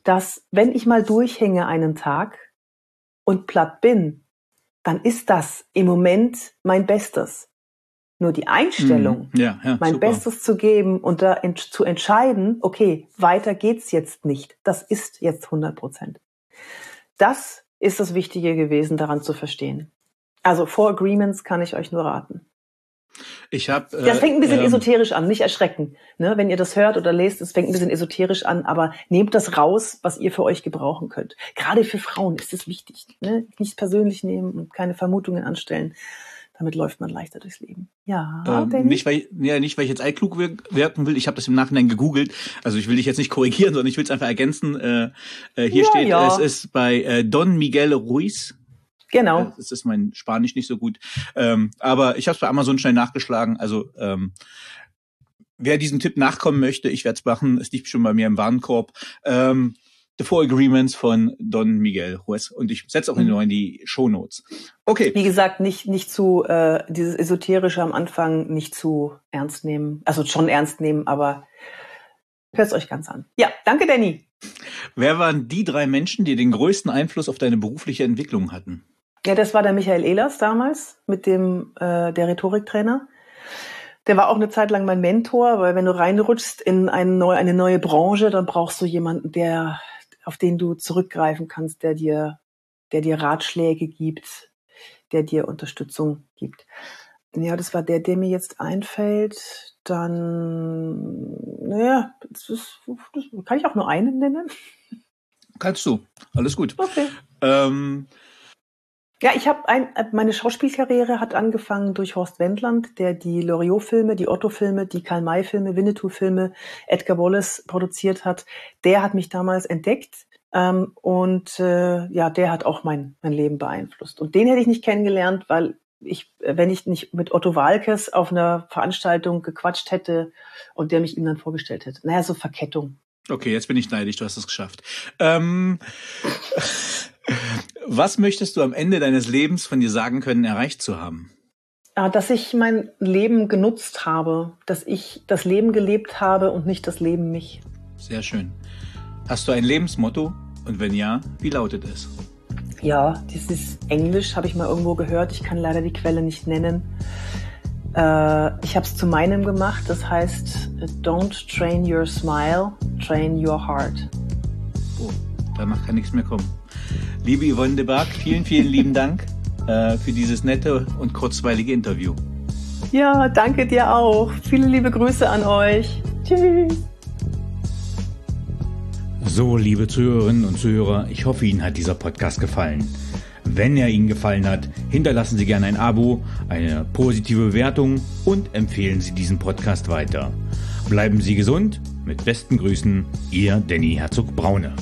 dass wenn ich mal durchhänge einen Tag und platt bin, dann ist das im Moment mein Bestes. Nur die Einstellung, mm, ja, ja, mein super. Bestes zu geben und da ent zu entscheiden, okay, weiter geht's jetzt nicht. Das ist jetzt 100 Prozent. Das ist das Wichtige gewesen, daran zu verstehen. Also Four Agreements kann ich euch nur raten. Ich habe. Äh, das fängt ein bisschen ähm, esoterisch an, nicht erschrecken. Ne? Wenn ihr das hört oder lest, es fängt ein bisschen esoterisch an, aber nehmt das raus, was ihr für euch gebrauchen könnt. Gerade für Frauen ist es wichtig. Ne? Nicht persönlich nehmen und keine Vermutungen anstellen, damit läuft man leichter durchs Leben. Ja, ähm, nicht weil ja, nicht weil ich jetzt allklug wirken will. Ich habe das im Nachhinein gegoogelt. Also ich will dich jetzt nicht korrigieren, sondern ich will es einfach ergänzen. Äh, äh, hier ja, steht, ja. es ist bei äh, Don Miguel Ruiz. Genau. Das ist mein Spanisch nicht so gut. Ähm, aber ich habe es bei Amazon schnell nachgeschlagen. Also ähm, wer diesem Tipp nachkommen möchte, ich werde es machen. Es liegt schon bei mir im Warenkorb. Ähm, The Four Agreements von Don Miguel Juez. Und ich setze auch mhm. in die Show Notes. Okay. Wie gesagt, nicht, nicht zu, äh, dieses Esoterische am Anfang nicht zu ernst nehmen. Also schon ernst nehmen, aber hört es euch ganz an. Ja, danke, Danny. Wer waren die drei Menschen, die den größten Einfluss auf deine berufliche Entwicklung hatten? Ja, das war der Michael Ehlers damals mit dem äh, der Rhetoriktrainer. Der war auch eine Zeit lang mein Mentor, weil wenn du reinrutschst in eine neue, eine neue Branche, dann brauchst du jemanden, der auf den du zurückgreifen kannst, der dir, der dir Ratschläge gibt, der dir Unterstützung gibt. Ja, das war der, der mir jetzt einfällt. Dann, naja, das, ist, das kann ich auch nur einen nennen. Kannst du. Alles gut. Okay. Ähm, ja, ich habe ein, meine Schauspielkarriere hat angefangen durch Horst Wendland, der die Loriot-Filme, die Otto-Filme, die Karl-May-Filme, Winnetou-Filme, Edgar Wallace produziert hat. Der hat mich damals entdeckt ähm, und äh, ja, der hat auch mein, mein Leben beeinflusst. Und den hätte ich nicht kennengelernt, weil ich, wenn ich nicht mit Otto Walkes auf einer Veranstaltung gequatscht hätte und der mich ihm dann vorgestellt hätte. Naja, so Verkettung. Okay, jetzt bin ich neidisch, du hast es geschafft. Ähm, was möchtest du am Ende deines Lebens von dir sagen können, erreicht zu haben? Dass ich mein Leben genutzt habe, dass ich das Leben gelebt habe und nicht das Leben mich. Sehr schön. Hast du ein Lebensmotto? Und wenn ja, wie lautet es? Ja, dieses Englisch habe ich mal irgendwo gehört. Ich kann leider die Quelle nicht nennen. Äh, ich habe es zu meinem gemacht. Das heißt, don't train your smile, train your heart. Oh, danach kann nichts mehr kommen. Liebe Yvonne de Barg, vielen, vielen lieben Dank äh, für dieses nette und kurzweilige Interview. Ja, danke dir auch. Viele liebe Grüße an euch. Tschüss. So, liebe Zuhörerinnen und Zuhörer, ich hoffe, Ihnen hat dieser Podcast gefallen. Wenn er Ihnen gefallen hat, hinterlassen Sie gerne ein Abo, eine positive Bewertung und empfehlen Sie diesen Podcast weiter. Bleiben Sie gesund. Mit besten Grüßen, Ihr Danny Herzog Braune.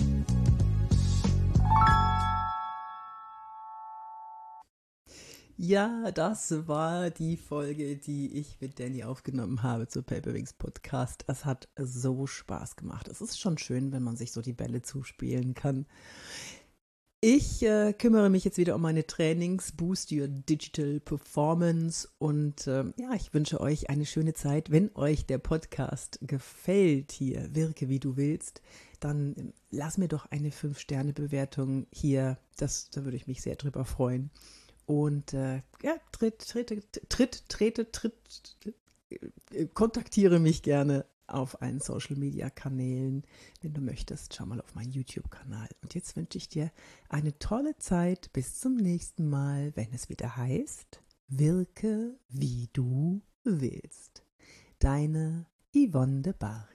Ja, das war die Folge, die ich mit Danny aufgenommen habe zu Paperwings Podcast. Es hat so Spaß gemacht. Es ist schon schön, wenn man sich so die Bälle zuspielen kann. Ich äh, kümmere mich jetzt wieder um meine Trainings, Boost Your Digital Performance und äh, ja, ich wünsche euch eine schöne Zeit. Wenn euch der Podcast gefällt hier, wirke wie du willst, dann lass mir doch eine 5-Sterne-Bewertung hier. Das, da würde ich mich sehr drüber freuen. Und äh, ja, tritt, trete, tritt, trete, tritt, äh, kontaktiere mich gerne auf allen Social Media Kanälen. Wenn du möchtest, schau mal auf meinen YouTube-Kanal. Und jetzt wünsche ich dir eine tolle Zeit. Bis zum nächsten Mal, wenn es wieder heißt, wirke wie du willst. Deine Yvonne de Bar.